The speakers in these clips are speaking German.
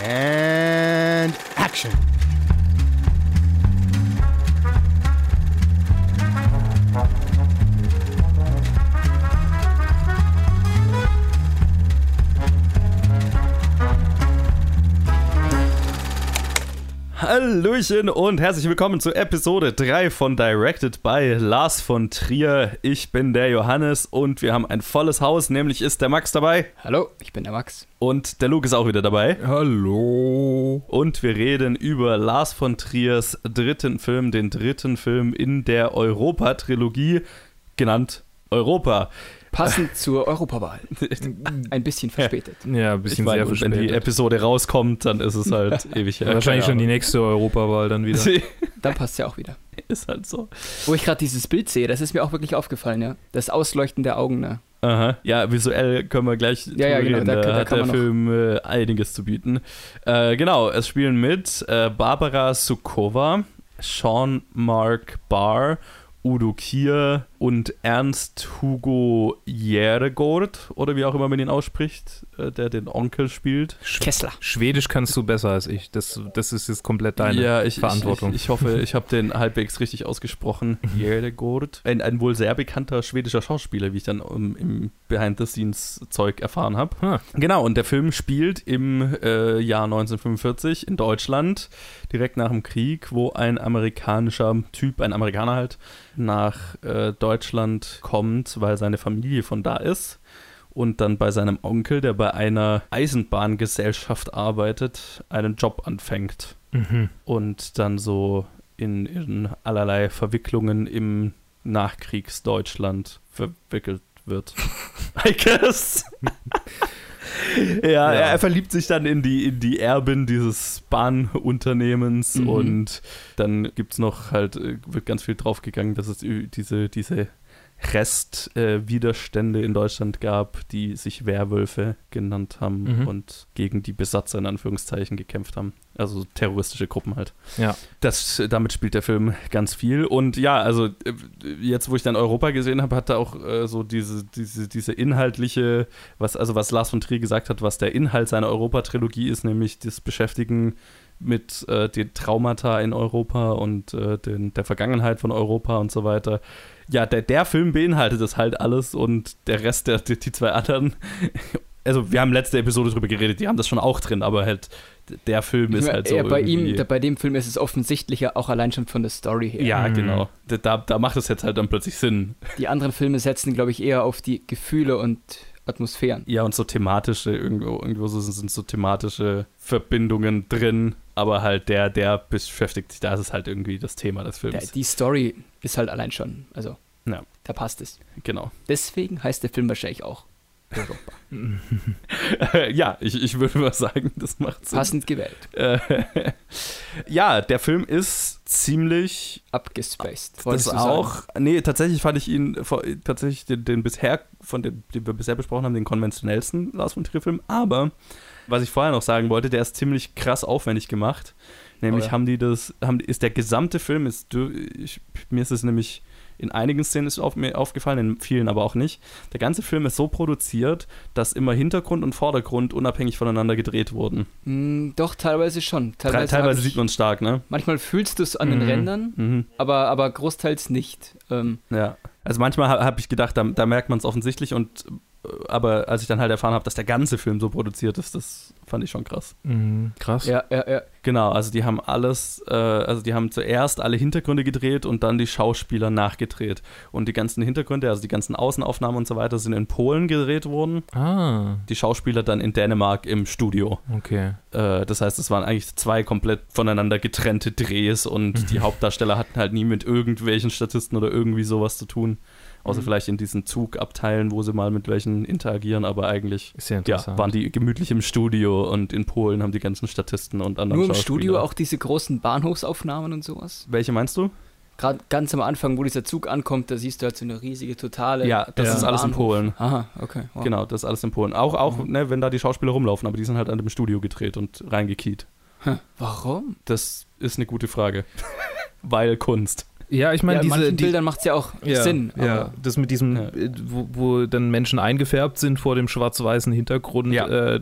And action. Hallöchen und herzlich willkommen zu Episode 3 von Directed by Lars von Trier. Ich bin der Johannes und wir haben ein volles Haus, nämlich ist der Max dabei. Hallo, ich bin der Max. Und der Luke ist auch wieder dabei. Hallo. Und wir reden über Lars von Triers dritten Film, den dritten Film in der Europa-Trilogie, genannt Europa. Passend zur Europawahl. Ein bisschen verspätet. Ja, ein bisschen ich sehr verspätet. wenn die Episode rauskommt, dann ist es halt ewig her. Wahrscheinlich schon die nächste Europawahl dann wieder. Dann passt es ja auch wieder. ist halt so. Wo ich gerade dieses Bild sehe, das ist mir auch wirklich aufgefallen, ja. Das Ausleuchten der Augen, ne? Aha. Ja, visuell können wir gleich Ja, ja, genau, da- Da, da hat kann der Film äh, einiges zu bieten. Äh, genau, es spielen mit äh, Barbara Sukowa, Sean Mark Barr, Udo Kier und Ernst Hugo Järegord, oder wie auch immer man ihn ausspricht, äh, der den Onkel spielt. Kessler. Schwedisch kannst du besser als ich. Das, das ist jetzt komplett deine ja, ich, Verantwortung. Ich, ich, ich hoffe, ich habe den halbwegs richtig ausgesprochen. Järegord. Ein, ein wohl sehr bekannter schwedischer Schauspieler, wie ich dann im, im Behind-the-Scenes-Zeug erfahren habe. Ah. Genau, und der Film spielt im äh, Jahr 1945 in Deutschland, direkt nach dem Krieg, wo ein amerikanischer Typ, ein Amerikaner halt, nach äh, Deutschland kommt, weil seine Familie von da ist. Und dann bei seinem Onkel, der bei einer Eisenbahngesellschaft arbeitet, einen Job anfängt Mhm. und dann so in, in allerlei Verwicklungen im Nachkriegsdeutschland verwickelt wird. I guess. ja, Ja. Er, er verliebt sich dann in die, in die Erbin dieses Bahnunternehmens Mhm. und dann gibt es noch halt, äh, wird ganz viel draufgegangen, dass es diese, diese Restwiderstände äh, in Deutschland gab, die sich Werwölfe genannt haben Mhm. und gegen die Besatzer in Anführungszeichen gekämpft haben. Also terroristische Gruppen halt. Ja. Das, damit spielt der Film ganz viel. Und ja, also äh, jetzt, wo ich dann Europa gesehen habe, hat er auch äh, so diese, diese, diese inhaltliche, was, also was Lars von Trier gesagt hat, was der Inhalt seiner Europa-Trilogie ist, nämlich das Beschäftigen mit äh, den Traumata in Europa und äh, den, der Vergangenheit von Europa und so weiter. Ja, der, der Film beinhaltet das halt alles und der Rest, der, die, die zwei anderen, also wir haben letzte Episode drüber geredet, die haben das schon auch drin, aber halt der Film ist halt so ja, bei ihm, da, bei dem Film ist es offensichtlicher, auch allein schon von der Story her. ja, Mhm. genau. Da, da macht es jetzt halt dann plötzlich Sinn. Die anderen Filme setzen, glaube ich, eher auf die Gefühle und Atmosphären. Ja, und so thematische, irgendwo, irgendwo so sind, sind so thematische Verbindungen drin, aber halt der, der beschäftigt sich, da ist es halt irgendwie das Thema des Der, Films. die Story ist halt allein schon, also Ja. da passt es. genau. Deswegen heißt der Film wahrscheinlich auch Europa. ja, ich, ich würde mal sagen, das macht Sinn. Passend gewählt. Äh, ja, der Film ist ziemlich Abgespaced. das du sagen. auch. Nee, tatsächlich fand ich ihn tatsächlich den, den bisher, von dem, den wir bisher besprochen haben, den konventionellsten Lars von Trier-Film. Aber was ich vorher noch sagen wollte, der ist ziemlich krass aufwendig gemacht. Nämlich Oh ja. haben die das, haben, ist der gesamte Film, ist, du- ich, mir ist es nämlich in einigen Szenen ist auf, mir aufgefallen, in vielen aber auch nicht. Der ganze Film ist so produziert, dass immer Hintergrund und Vordergrund unabhängig voneinander gedreht wurden. Mm, doch, teilweise schon. Teilweise, Teilweise, ich- sieht man es stark, ne? Manchmal fühlst du es an den Mhm. Rändern, Mhm. aber, aber großteils nicht. Ähm, Ja. Also manchmal habe hab ich gedacht, da, da merkt man es offensichtlich und aber als ich dann halt erfahren habe, dass der ganze Film so produziert ist, das fand ich schon krass. Mhm. Krass. ja, ja, ja. Genau, also die haben alles, äh, also die haben zuerst alle Hintergründe gedreht und dann die Schauspieler nachgedreht. Und die ganzen Hintergründe, also die ganzen Außenaufnahmen und so weiter, sind in Polen gedreht worden. Ah, Die Schauspieler dann in Dänemark im Studio. okay. Äh, das heißt, es waren eigentlich zwei komplett voneinander getrennte Drehs und die Hauptdarsteller hatten halt nie mit irgendwelchen Statisten oder irgendwie sowas zu tun. Außer Mhm. vielleicht in diesen Zugabteilen, wo sie mal mit welchen interagieren, aber eigentlich ja ja, waren die gemütlich im Studio und in Polen haben die ganzen Statisten und anderen Nur im Studio auch diese großen Bahnhofsaufnahmen und sowas. Welche meinst du? Gerade ganz am Anfang, wo dieser Zug ankommt, da siehst du halt so eine riesige totale. Ja, das Ja. ist alles in. Polen. Aha, okay. wow. Genau, das ist alles in Polen. Auch, auch Mhm. ne, wenn da die Schauspieler rumlaufen, aber die sind halt an dem Studio gedreht und reingekiet. Hm, Warum? Das ist eine gute Frage. Weil Kunst. Ja, ich meine, ja, in diese manchen die, Bildern macht es ja auch ja, Sinn. Ja, das mit diesem, Ja. äh, wo, wo dann Menschen eingefärbt sind vor dem schwarz-weißen Hintergrund. Ja. Äh,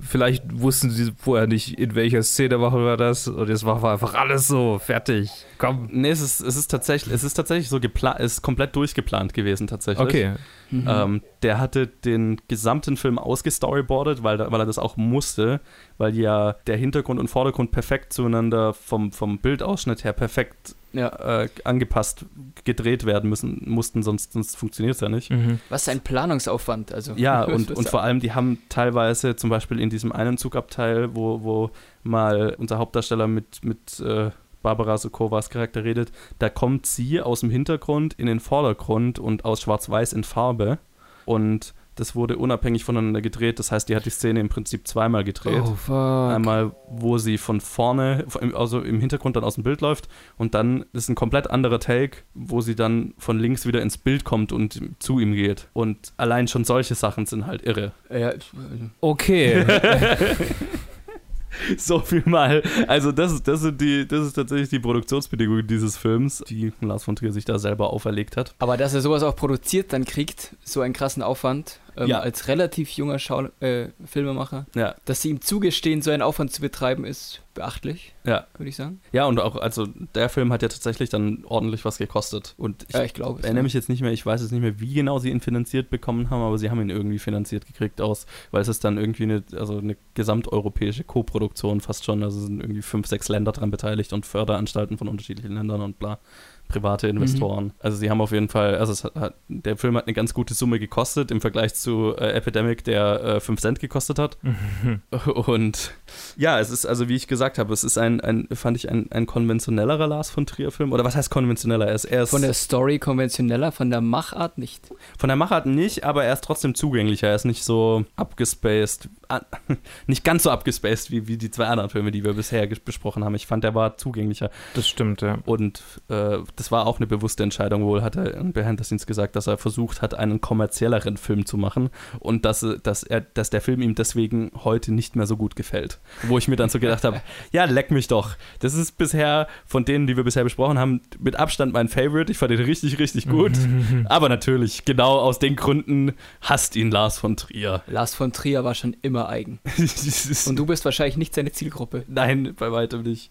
vielleicht wussten sie vorher nicht, in welcher Szene machen wir das. Und jetzt machen wir einfach alles so, fertig. Komm. Nee, es ist, es ist tatsächlich, es ist tatsächlich so geplant, es ist komplett durchgeplant gewesen tatsächlich. Okay. Mhm. Ähm, der hatte den gesamten Film ausgestoryboardet, weil, da- weil er das auch musste, weil ja der Hintergrund und Vordergrund perfekt zueinander vom, vom Bildausschnitt her perfekt ja. äh, angepasst gedreht werden müssen, mussten, sonst, sonst funktioniert es ja nicht. Mhm. Was ein Planungsaufwand. Also, Ja, und, und vor allem, die haben teilweise zum Beispiel in diesem einen Zugabteil, wo, wo mal unser Hauptdarsteller mit, mit äh, Barbara Sokovas Charakter redet, da kommt sie aus dem Hintergrund in den Vordergrund und aus Schwarz-Weiß in Farbe. Und das wurde unabhängig voneinander gedreht. Das heißt, die hat die Szene im Prinzip zweimal gedreht. Oh, fuck. Einmal, wo sie von vorne, also im Hintergrund dann aus dem Bild läuft und dann ist ein komplett anderer Take, wo sie dann von links wieder ins Bild kommt und zu ihm geht. Und allein schon solche Sachen sind halt irre. Ja, Okay. So viel mal. Also das, ist- das, sind die, das ist tatsächlich die Produktionsbedingungen dieses Films, die Lars von Trier sich da selber auferlegt hat. aber dass er sowas auch produziert dann kriegt, so einen krassen Aufwand, ähm, Ja. als relativ junger Schau äh, Filmemacher, Ja, dass sie ihm zugestehen, so einen Aufwand zu betreiben, ist beachtlich, ja. würde ich sagen. Ja, und auch, also der Film hat ja tatsächlich dann ordentlich was gekostet. Und ich ja, ich glaube. erinnere mich jetzt nicht mehr, ich weiß jetzt nicht mehr, wie genau sie ihn finanziert bekommen haben, aber sie haben ihn irgendwie finanziert gekriegt aus, weil es ist dann irgendwie eine, also eine gesamteuropäische Co-Produktion fast schon, also sind irgendwie fünf, sechs Länder dran beteiligt und Förderanstalten von unterschiedlichen Ländern und bla, private Investoren. Also sie haben auf jeden Fall, also es hat, hat, der Film hat eine ganz gute Summe gekostet im Vergleich zu äh, Epidemic, der äh, 5 Cent gekostet hat. Und ja, es ist, also wie ich gesagt habe, es ist ein, ein fand ich, ein, ein konventionellerer Lars von Trier-Film. Oder was heißt konventioneller? Er ist, er ist Von der Story konventioneller, von der Machart nicht. von der Machart nicht, aber er ist trotzdem zugänglicher. Er ist nicht so abgespaced, ah, nicht ganz so abgespaced wie, wie die zwei anderen Filme, die wir bisher besprochen haben. Ich fand, er war zugänglicher. Das stimmt, ja. Und äh, das war auch eine bewusste Entscheidung. Wohl hat er in Behind the Scenes gesagt, dass er versucht hat, einen kommerzielleren Film zu machen und dass, äh, dass, er, dass der Film ihm deswegen heute nicht mehr so gut gefällt. Wo ich mir dann so gedacht habe, ja, leck mich doch. Das ist bisher von denen, die wir bisher besprochen haben, mit Abstand mein Favorite. Ich fand ihn richtig, richtig gut. Aber natürlich, genau aus den Gründen hasst ihn Lars von Trier. Lars von Trier war schon immer eigen. Und du bist wahrscheinlich nicht seine Zielgruppe. Nein, bei weitem nicht.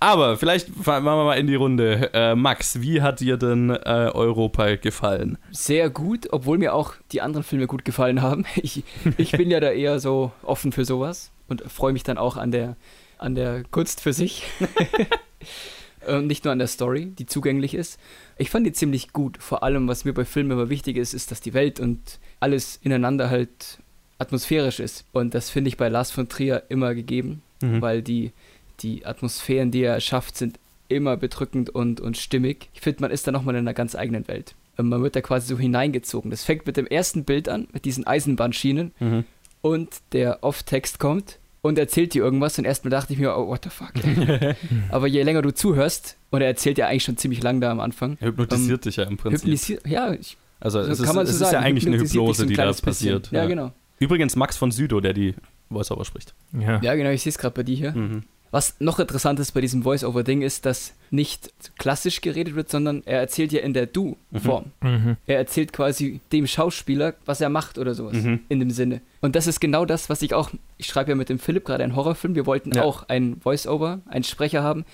Aber vielleicht machen wir mal in die Runde. Äh, Max, wie hat dir denn äh, Europa gefallen? Sehr gut, obwohl mir auch die anderen Filme gut gefallen haben. Ich, ich bin ja da eher so offen für sowas und freue mich dann auch an der, an der Kunst für sich. Und nicht nur an der Story, die zugänglich ist. Ich fand die ziemlich gut. Vor allem, was mir bei Filmen immer wichtig ist, ist, dass die Welt und alles ineinander halt atmosphärisch ist. Und das finde ich bei Lars von Trier immer gegeben, Mhm. weil die, die Atmosphären, die er schafft, sind immer bedrückend und, und stimmig. Ich finde, man ist da nochmal in einer ganz eigenen Welt. Und man wird da quasi so hineingezogen. Das fängt mit dem ersten Bild an, mit diesen Eisenbahnschienen Mhm. und der Off-Text kommt und erzählt dir irgendwas und erstmal dachte ich mir, oh, what the fuck. Aber je länger du zuhörst, und er erzählt ja eigentlich schon ziemlich lang da am Anfang, Er hypnotisiert dich ja im Prinzip. hypnotisiert, ja, ich, Also so es, ist, kann man es so ist ja eigentlich eine Hypnose, so ein die da passiert. Ja, genau. Übrigens Max von Südow, der die Voiceover spricht. Ja. Ja, genau, ich sehe es gerade bei dir hier. Mhm. Was noch interessant ist bei diesem Voice-Over-Ding ist, dass nicht klassisch geredet wird, sondern er erzählt ja in der Du-Form. Mhm. Er erzählt quasi dem Schauspieler, was er macht oder sowas. Mhm. In dem Sinne. Und das ist genau das, was ich auch. Ich schreibe ja mit dem Philipp gerade einen Horrorfilm. Wir wollten Ja. auch einen Voice-Over, einen Sprecher haben,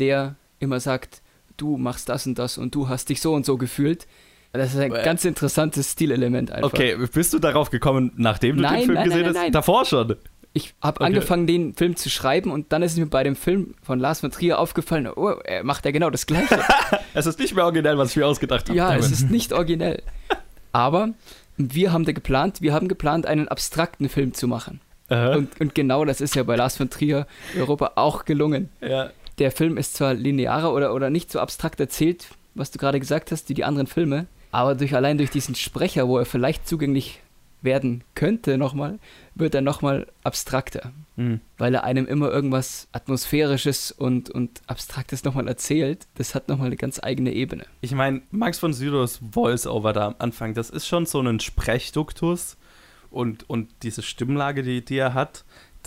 der immer sagt: Du machst das und das und du hast dich so und so gefühlt. Das ist ein ganz interessantes Stilelement einfach. Okay, bist du darauf gekommen, nachdem du Nein, den Film nein, gesehen nein, hast? Davor schon. Ich habe Okay. angefangen, den Film zu schreiben und dann ist mir bei dem Film von Lars von Trier aufgefallen: Oh, er macht ja genau das Gleiche. Es ist nicht mehr originell, was ich mir ausgedacht habe. Ja, es ist nicht originell. Aber wir haben da geplant, wir haben geplant, einen abstrakten Film zu machen. Und, und genau das ist ja bei Lars von Trier Europa auch gelungen. ja. Der Film ist zwar linearer oder, oder nicht so abstrakt erzählt, was du gerade gesagt hast, wie die anderen Filme, aber durch, allein durch diesen Sprecher, wo er vielleicht zugänglich werden könnte nochmal, wird er nochmal abstrakter. Mhm. Weil er einem immer irgendwas Atmosphärisches und, und Abstraktes nochmal erzählt. Das hat nochmal eine ganz eigene Ebene. Ich meine, Max von Sydows Voice-Over da am Anfang, das ist schon so ein Sprechduktus und, und diese Stimmlage, die, die er hat,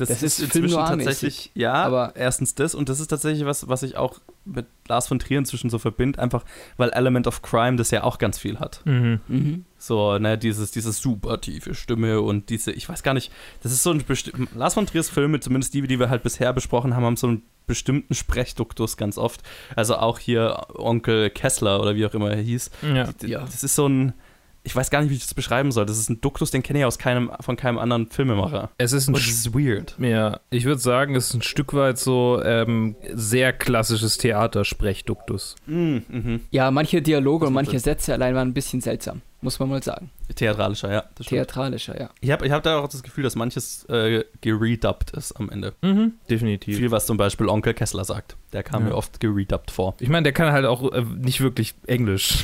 Das ist inzwischen Film noir-mäßig. tatsächlich, ja, Aber- erstens das und das ist tatsächlich was, was ich auch mit Lars von Trier inzwischen so verbinde, einfach weil Element of Crime das ja auch ganz viel hat. Mhm. Mhm. So, ne, dieses, diese super tiefe Stimme und diese, ich weiß gar nicht, das ist so ein bestimmter, Lars von Triers Filme, zumindest die, die wir halt bisher besprochen haben, haben so einen bestimmten Sprechduktus ganz oft. Also auch hier Onkel Kessler oder wie auch immer er hieß. Ja. D- Ja. Das ist so ein, ich weiß gar nicht, wie ich das beschreiben soll. Das ist ein Duktus, den kenne ich aus keinem, von keinem anderen Filmemacher. Es ist ein Und das ist weird. Ja, ich würde sagen, es ist ein Stück weit so ähm, sehr klassisches Theatersprechduktus. Mm, mhm. Ja, manche Dialoge und manche. Sätze allein waren ein bisschen seltsam, muss man mal sagen. Theatralischer, ja. Theatralischer, ja. Ich habe ich hab da auch das Gefühl, dass manches äh, geredubbt ist am Ende. Mhm, definitiv. Viel, was zum Beispiel Onkel Kessler sagt. Der kam Ja. mir oft geredubbt vor. Ich meine, der kann halt auch äh, nicht wirklich Englisch,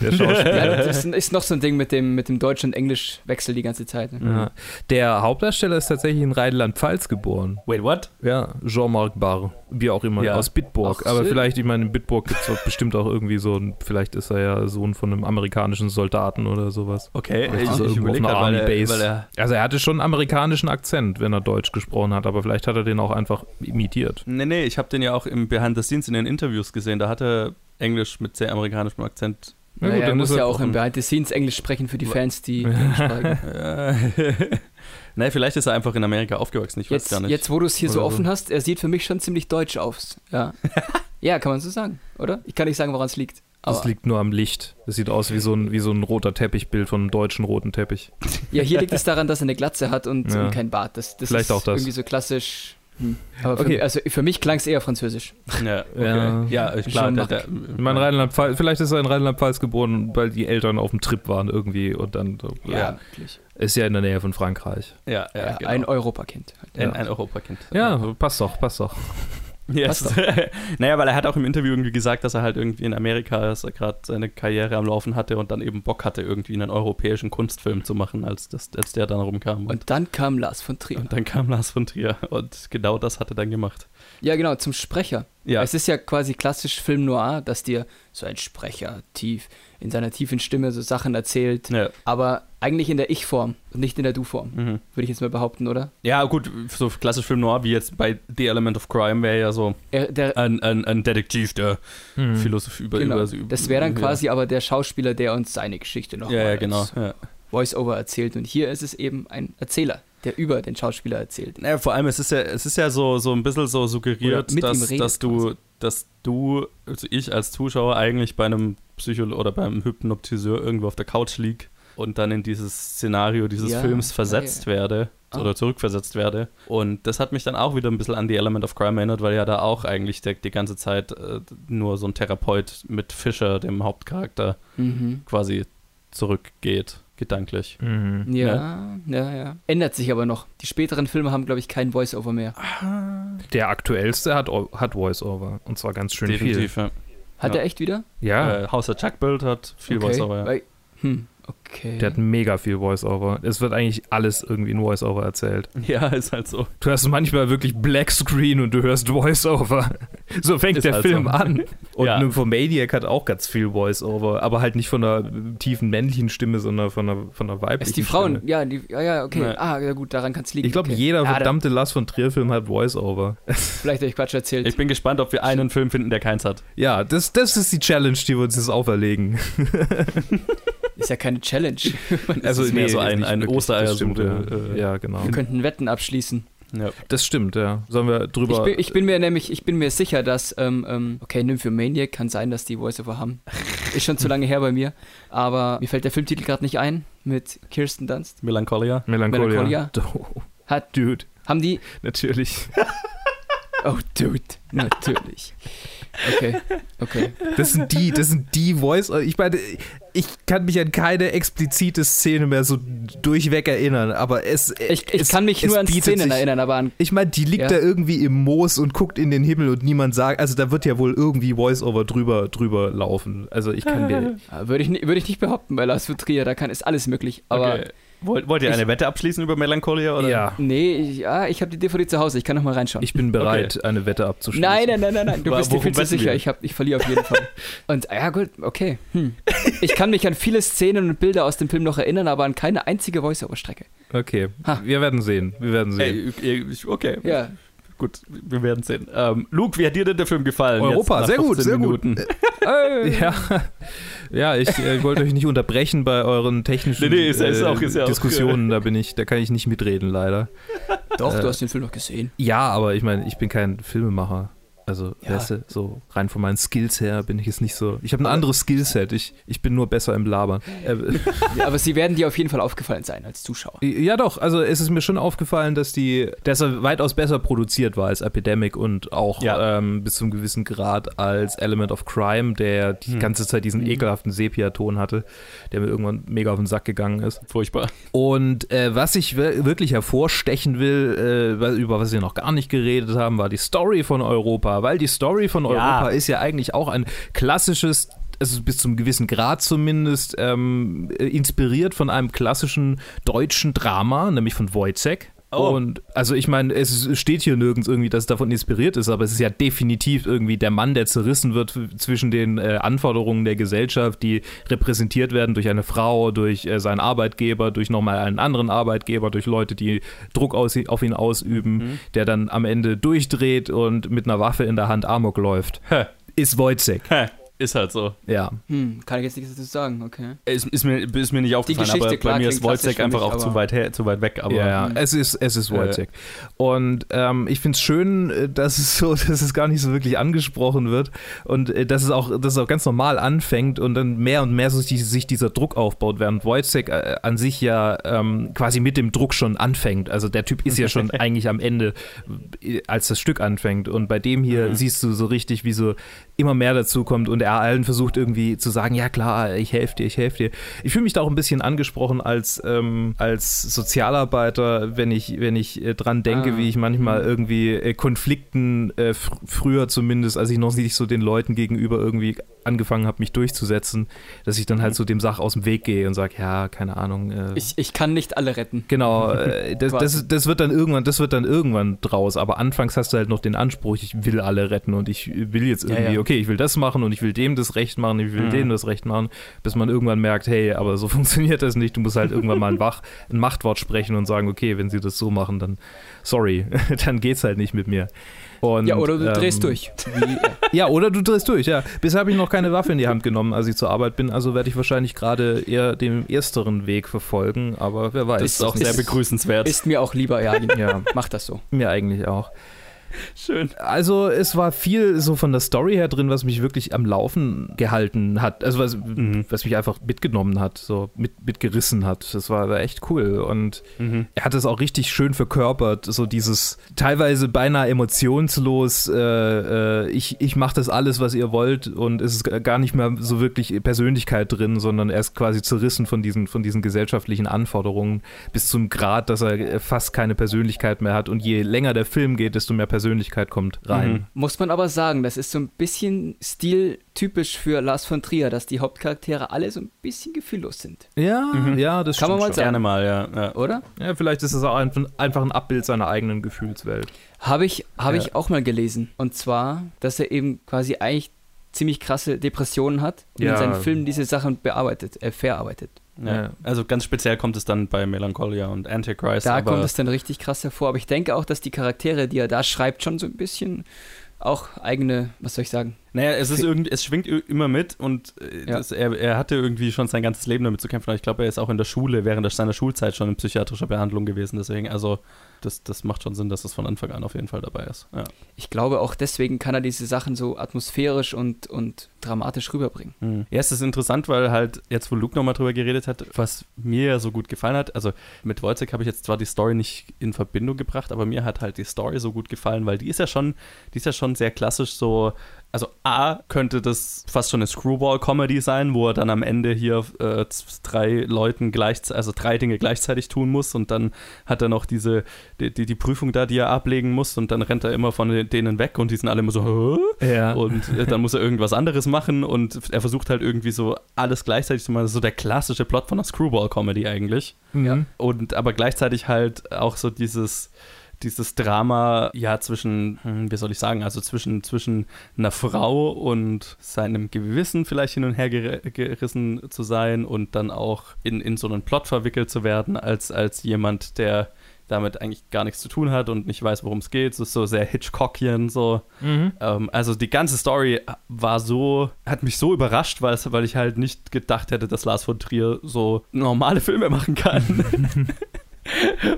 der Schauspieler. ja das ist noch so ein Ding mit dem, mit dem Deutsch- und Englisch-Wechsel die ganze Zeit. Ne? Ja. Der Hauptdarsteller ist tatsächlich in Rheinland-Pfalz geboren. Wait, what? Ja, Jean-Marc Barr, wie auch immer, Ja. aus Bitburg. Ach, Aber schön. vielleicht, ich meine, in Bitburg gibt es bestimmt auch irgendwie so ein, vielleicht ist er ja Sohn von einem amerikanischen Soldaten oder sowas. Okay, Vielleicht ich, er ich irgendwo auf überlege weil, er- Army-Base. weil er. Also er hatte schon einen amerikanischen Akzent, wenn er Deutsch gesprochen hat, aber vielleicht hat er den auch einfach imitiert. Nee, nee, ich habe den ja auch im Behind the Scenes in den Interviews gesehen. Da hat er Englisch mit sehr amerikanischem Akzent. Ja, Ja, gut, dann muss ja auch im Behind the Scenes Englisch sprechen für die Fans, die nee, vielleicht ist er einfach in Amerika aufgewachsen. Ich weiß Jetzt, gar nicht. jetzt, wo du es hier so Oder so. offen hast, er sieht für mich schon ziemlich deutsch aus. Ja, ja kann man so sagen, oder? Ich kann nicht sagen, woran es liegt. Das Aber liegt nur am Licht. Das sieht aus wie so ein, wie so ein roter Teppichbild von einem deutschen roten Teppich. ja, hier liegt es daran, dass er eine Glatze hat und, Ja. und kein Bart. Das, das Vielleicht ist auch das. irgendwie so klassisch. Hm. Aber für, Okay. mich- also für mich klang es eher französisch. ja, okay. Ja. ja, klar. Ich meine, Rheinland-Pfalz, vielleicht ist er in Rheinland-Pfalz geboren, weil die Eltern auf dem Trip waren irgendwie und dann so, Ja, wirklich. ist ja in der Nähe von Frankreich. ja, ja, Ja, genau. Ein Europakind. ein, ja. ein Europakind. Ja, passt doch, passt doch. Yes. naja, weil er hat auch im Interview irgendwie gesagt, dass er halt irgendwie in Amerika, dass er gerade seine Karriere am Laufen hatte und dann eben Bock hatte, irgendwie einen europäischen Kunstfilm zu machen, als, das, als der dann rumkam. Und, Und dann kam Lars von Trier. und dann kam Lars von Trier und genau das hat er dann gemacht. Ja, genau, zum Sprecher. Ja, Es ist ja quasi klassisch Film noir, dass dir so ein Sprecher tief in seiner tiefen Stimme so Sachen erzählt, ja. aber eigentlich in der Ich-Form und nicht in der Du-Form, Mhm. würde ich jetzt mal behaupten, oder? ja, gut, so klassisch Film Noir wie jetzt bei The Element of Crime wäre ja so Er, der, ein, ein, ein Detektiv, der Hm. Philosophie über, genau, über, über das wäre dann ja. quasi aber der Schauspieler, der uns seine Geschichte noch Ja, ja, genau. Ja. Voice-Over erzählt und hier ist es eben ein Erzähler, der über den Schauspieler erzählt. Naja, vor allem, es ist ja, es ist ja so, so ein bisschen so suggeriert, dass, dass du, dass du, also ich als Zuschauer eigentlich bei einem Psycho oder beim Hypnotiseur irgendwo auf der Couch lieg und dann in dieses Szenario dieses Ja, Films versetzt ja, werde Ah. oder zurückversetzt werde. Und das hat mich dann auch wieder ein bisschen an die Element of Crime erinnert, weil ja da auch eigentlich der, die ganze Zeit äh, nur so ein Therapeut mit Fischer, dem Hauptcharakter, Mhm. quasi zurückgeht, gedanklich. Mhm. Ja, ja, ja, Ändert sich aber noch. Die späteren Filme haben, glaube ich, kein Voice-Over mehr. Der aktuellste hat, hat Voice-Over und zwar ganz schön Definitiv, ja. Hat Ja. er echt wieder? viel. Ja, Äh, Haus der Chuckbild hat viel okay. Voice-Over, ja. Weil, hm, okay. der hat mega viel Voice-Over. Es wird eigentlich alles irgendwie in Voice-Over erzählt. Ja, ist halt so. Du hast manchmal wirklich Black Screen und du hörst Voice-Over. So fängt Ist der halt Film so. an. Und Ja. Nymphomaniac hat auch ganz viel Voice-Over, aber halt nicht von einer tiefen männlichen Stimme, sondern von einer, von einer weiblichen ist die Frauen, Stimme. ja, die, ja, ja, okay. Nee. Ah, ja gut, daran kann es liegen. Ich glaube, okay. jeder ja, verdammte Lars von Trier-Film hat Voice-Over. Vielleicht habe ich Quatsch erzählt. Ich bin gespannt, ob wir einen Film finden, der keins hat. Ja, das, das ist die Challenge, die wir uns jetzt auferlegen. Ist ja keine Challenge. Also ist mehr so ein- ein Ja. äh, ja, genau. Wir könnten Wetten abschließen. Ja. Das stimmt, ja. Sollen wir Ich drüber. bin, ich bin mir nämlich, ich bin mir sicher, dass, ähm, ähm, okay, Nymphomaniac kann sein, dass die Voice-Over haben. Ist schon zu lange her bei mir. Aber mir fällt der Filmtitel gerade nicht ein mit Kirsten Dunst. Melancholia. Melancholia. Melancholia. Hat, Dude, haben die. natürlich. Oh, dude. Natürlich. Okay, okay. Das sind die, das sind die Voice. Ich meine, ich kann mich an keine explizite Szene mehr so durchweg erinnern, aber es. Ich, ich es, kann mich nur an Szenen sich- erinnern, aber an. Ich meine, die liegt Ja. da irgendwie im Moos und guckt in den Himmel und niemand sagt, also da wird ja wohl irgendwie Voice-Over drüber, drüber laufen. Also ich kann mir. Würde ich, würde ich nicht behaupten, bei Lars von Trier, da kann, ist alles möglich. Aber okay. Wollt, wollt ihr eine Wette abschließen über Melancholia? Oder? Ja, nee, ich, ja, ich habe die DVD zu Hause, ich kann noch mal reinschauen. ich bin bereit, eine Wette abzuschließen. Nein, nein, nein, nein, nein. Du Wa- bist dir viel zu sicher. wir? Ich, hab, ich verliere auf jeden Fall. Und ja, gut, okay. Hm. Ich kann mich an viele Szenen und Bilder aus dem Film noch erinnern, aber an keine einzige Voice-Over-Strecke. Okay, Ha. wir werden sehen. Wir werden sehen. Ey, ich- okay, Ja, gut, wir werden sehen. Ähm, Luke, wie hat dir denn der Film gefallen? Europa, sehr gut, 15 sehr gut. Minuten? Ja, ja ich äh, wollte euch nicht unterbrechen bei euren technischen Nee, nee, ist ist äh, auch- ist ja auch, Diskussionen. Da bin ich, da kann ich nicht mitreden, leider. doch, Äh, du hast den Film noch gesehen. Ja, aber ich meine, ich bin kein Filmemacher. Also, Ja. weißt du, so rein von meinen Skills her bin ich jetzt nicht so. Ich habe ein anderes Skillset. Ich, ich bin nur besser im Labern. Äh, Ja, aber sie werden dir auf jeden Fall aufgefallen sein als Zuschauer. Ja, doch. Also es ist mir schon aufgefallen, dass die, dass er weitaus besser produziert war als Epidemic und auch Ja. ähm, bis zum gewissen Grad als Element of Crime, der die Hm. ganze Zeit diesen Mhm. ekelhaften Sepia-Ton hatte, der mir irgendwann mega auf den Sack gegangen ist. Furchtbar. Und äh, was ich wir- wirklich hervorstechen will, äh, über was wir noch gar nicht geredet haben, war die Story von Europa, weil die Story von Europa ist ja eigentlich auch ein klassisches also bis zum gewissen Grad zumindest, ähm, äh, inspiriert von einem klassischen deutschen Drama, nämlich von Wojciech. Oh. Und also ich meine, es steht hier nirgends irgendwie, dass es davon inspiriert ist, aber es ist ja definitiv irgendwie der Mann, der zerrissen wird zwischen den äh, Anforderungen der Gesellschaft, die repräsentiert werden durch eine Frau, durch äh, seinen Arbeitgeber, durch nochmal einen anderen Arbeitgeber, durch Leute, die Druck aus, auf ihn ausüben, Mhm. der dann am Ende durchdreht und mit einer Waffe in der Hand Amok läuft. Hä. Ist Wojciech, Hä. Ist halt so. ja. Hm, kann ich jetzt nichts dazu sagen, okay. Ist, ist, mir, ist mir nicht aufgefallen, Geschichte, aber klar, bei mir ist für einfach mich, auch zu weit, her, zu weit weg. Aber ja, ja. Mhm. Es ist, es ist Äh. Wojciech. Und ähm, ich finde es schön, äh, dass es so, dass es gar nicht so wirklich angesprochen wird und äh, dass es auch, dass es auch ganz normal anfängt und dann mehr und mehr so sich, sich dieser Druck aufbaut, während Wojciech äh, an sich ja ähm, quasi mit dem Druck schon anfängt. Also der Typ ist ja schon eigentlich am Ende, äh, als das Stück anfängt. Und bei dem hier Mhm. siehst du so richtig, wie so immer mehr dazu kommt und er allen versucht irgendwie zu sagen, ja klar, ich helfe dir, ich helfe dir. Ich fühle mich da auch ein bisschen angesprochen als, ähm, als Sozialarbeiter, wenn ich, wenn ich äh, dran denke, Ah. wie ich manchmal Mhm. irgendwie äh, Konflikten, äh, fr früher zumindest, als ich noch nicht so den Leuten gegenüber irgendwie angefangen habe, mich durchzusetzen, dass ich dann halt so dem Sach aus dem Weg gehe und sage, ja, keine Ahnung. Äh, Ich, ich kann nicht alle retten. Genau, äh, das, das, das wird dann irgendwann, das wird dann irgendwann draus. Aber anfangs hast du halt noch den Anspruch, ich will alle retten und ich will jetzt Ja, irgendwie, ja. Okay, ich will das machen und ich will dem das Recht machen, ich will Mhm. dem das Recht machen, bis man irgendwann merkt, hey, aber so funktioniert das nicht. Du musst halt irgendwann mal ein, Wach, ein Machtwort sprechen und sagen, okay, wenn sie das so machen, dann sorry, dann geht's halt nicht mit mir. Und, ja, oder du ähm, drehst durch. Wie, Ja, oder du drehst durch, ja. Bisher habe ich noch keine Waffe in die Hand genommen, als ich zur Arbeit bin, also werde ich wahrscheinlich gerade eher den ersteren Weg verfolgen, aber wer weiß. das ist auch sehr ist- begrüßenswert. ist mir auch lieber, ja. ja, Mach das so. mir eigentlich auch. Schön. Also es war viel so von der Story her drin, was mich wirklich am Laufen gehalten hat. Also was, Mhm. was mich einfach mitgenommen hat, so mit, mitgerissen hat. Das war, war echt cool. Und Mhm. er hat es auch richtig schön verkörpert. So dieses teilweise beinahe emotionslos, äh, äh, ich, ich mache das alles, was ihr wollt und es ist gar nicht mehr so wirklich Persönlichkeit drin, sondern er ist quasi zerrissen von diesen, von diesen gesellschaftlichen Anforderungen bis zum Grad, dass er fast keine Persönlichkeit mehr hat. Und je länger der Film geht, desto mehr Persönlichkeit kommt rein. Mhm. Muss man aber sagen, das ist so ein bisschen stiltypisch für Lars von Trier, dass die Hauptcharaktere alle so ein bisschen gefühllos sind, Ja, Mhm. ja, das Kann man stimmt mal schon. sagen. Gerne mal, ja. ja. oder? Ja, vielleicht ist es auch ein, einfach ein Abbild seiner eigenen Gefühlswelt. Habe ich, habe Ja. ich auch mal gelesen. Und zwar, dass er eben quasi eigentlich ziemlich krasse Depressionen hat und Ja. in seinen Filmen diese Sachen bearbeitet, äh, verarbeitet. Ja. Also ganz speziell kommt es dann bei Melancholia und Antichrist. Da kommt es dann richtig krass hervor. Aber ich denke auch, dass die Charaktere, die er da schreibt, schon so ein bisschen auch eigene, was soll ich sagen? Naja, es ist irgendwie, es schwingt immer mit und äh, Ja. das, er, er hatte irgendwie schon sein ganzes Leben damit zu kämpfen. Aber ich glaube, er ist auch in der Schule während seiner Schulzeit schon in psychiatrischer Behandlung gewesen. Deswegen, also das, das macht schon Sinn, dass das von Anfang an auf jeden Fall dabei ist. Ja. Ich glaube, auch deswegen kann er diese Sachen so atmosphärisch und, und dramatisch rüberbringen. Mhm. Ja, es ist interessant, weil halt jetzt, wo Luke nochmal drüber geredet hat, was mir ja so gut gefallen hat, also mit Wojciech habe ich jetzt zwar die Story nicht in Verbindung gebracht, aber mir hat halt die Story so gut gefallen, weil die ist ja schon, die ist ja schon sehr klassisch so, also A, könnte das fast schon eine Screwball-Comedy sein, wo er dann am Ende hier äh, drei Leuten gleich, also drei Dinge gleichzeitig tun muss und dann hat er noch diese, die, die, die Prüfung da, die er ablegen muss und dann rennt er immer von denen weg und die sind alle immer so? Ja. und äh, dann muss er irgendwas anderes machen und er versucht halt irgendwie so alles gleichzeitig zu machen. So der klassische Plot von einer Screwball-Comedy eigentlich. Mhm. Und aber gleichzeitig halt auch so dieses, dieses Drama, ja, zwischen, hm, wie soll ich sagen, also zwischen, zwischen einer Frau und seinem Gewissen vielleicht hin und her ger gerissen zu sein und dann auch in, in so einen Plot verwickelt zu werden, als, als jemand, der damit eigentlich gar nichts zu tun hat und nicht weiß, worum es geht. Es ist so sehr Hitchcockian so. Mhm. Ähm, also die ganze Story war so, hat mich so überrascht, weil, weil ich halt nicht gedacht hätte, dass Lars von Trier so normale Filme machen kann.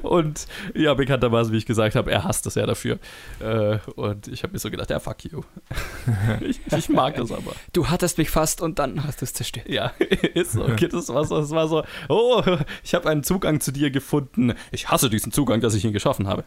Und ja, bekanntermaßen, wie ich gesagt habe, er hasst das ja dafür. Äh, und ich habe mir so gedacht, ja, fuck you. ich, ich, mag das aber. Du hattest mich fast und dann hast du es zerstört. Ja, ist so. Okay, das, war so das war so, oh, ich habe einen Zugang zu dir gefunden. Ich hasse diesen Zugang, dass ich ihn geschaffen habe.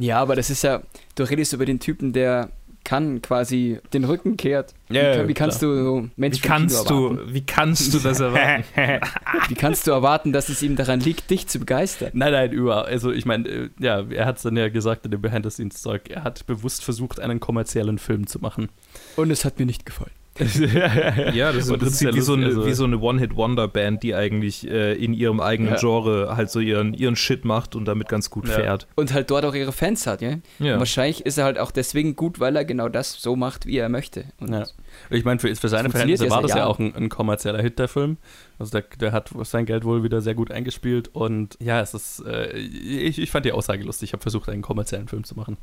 ja, aber das ist ja, du redest über den Typen, der kann quasi den Rücken kehrt. Ja, wie, wie kannst du so Menschen Wie kannst du, wie kannst du das erwarten? wie kannst du erwarten, dass es ihm daran liegt, dich zu begeistern? Nein, nein, über. Also ich meine, äh, ja, er hat es dann ja gesagt in dem Behind-the-Scenes-Zeug, er hat bewusst versucht, einen kommerziellen Film zu machen. Und es hat mir nicht gefallen. Ja, das ist im das ist Prinzip ja wie, so eine, also- wie so eine One-Hit-Wonder-Band, die eigentlich äh, in ihrem eigenen Ja. Genre halt so ihren, ihren Shit macht und damit ganz gut Ja. fährt. Und halt dort auch ihre Fans hat, ja? Ja. Wahrscheinlich ist er halt auch deswegen gut, weil er genau das so macht, wie er möchte. Und Ja. Ich meine, für, für seine Verhältnisse war das ja auch ein, ein kommerzieller Hit, der Film. Also der, der hat sein Geld wohl wieder sehr gut eingespielt und ja, es ist, äh, ich, ich fand die Aussage lustig. Ich habe versucht, einen kommerziellen Film zu machen.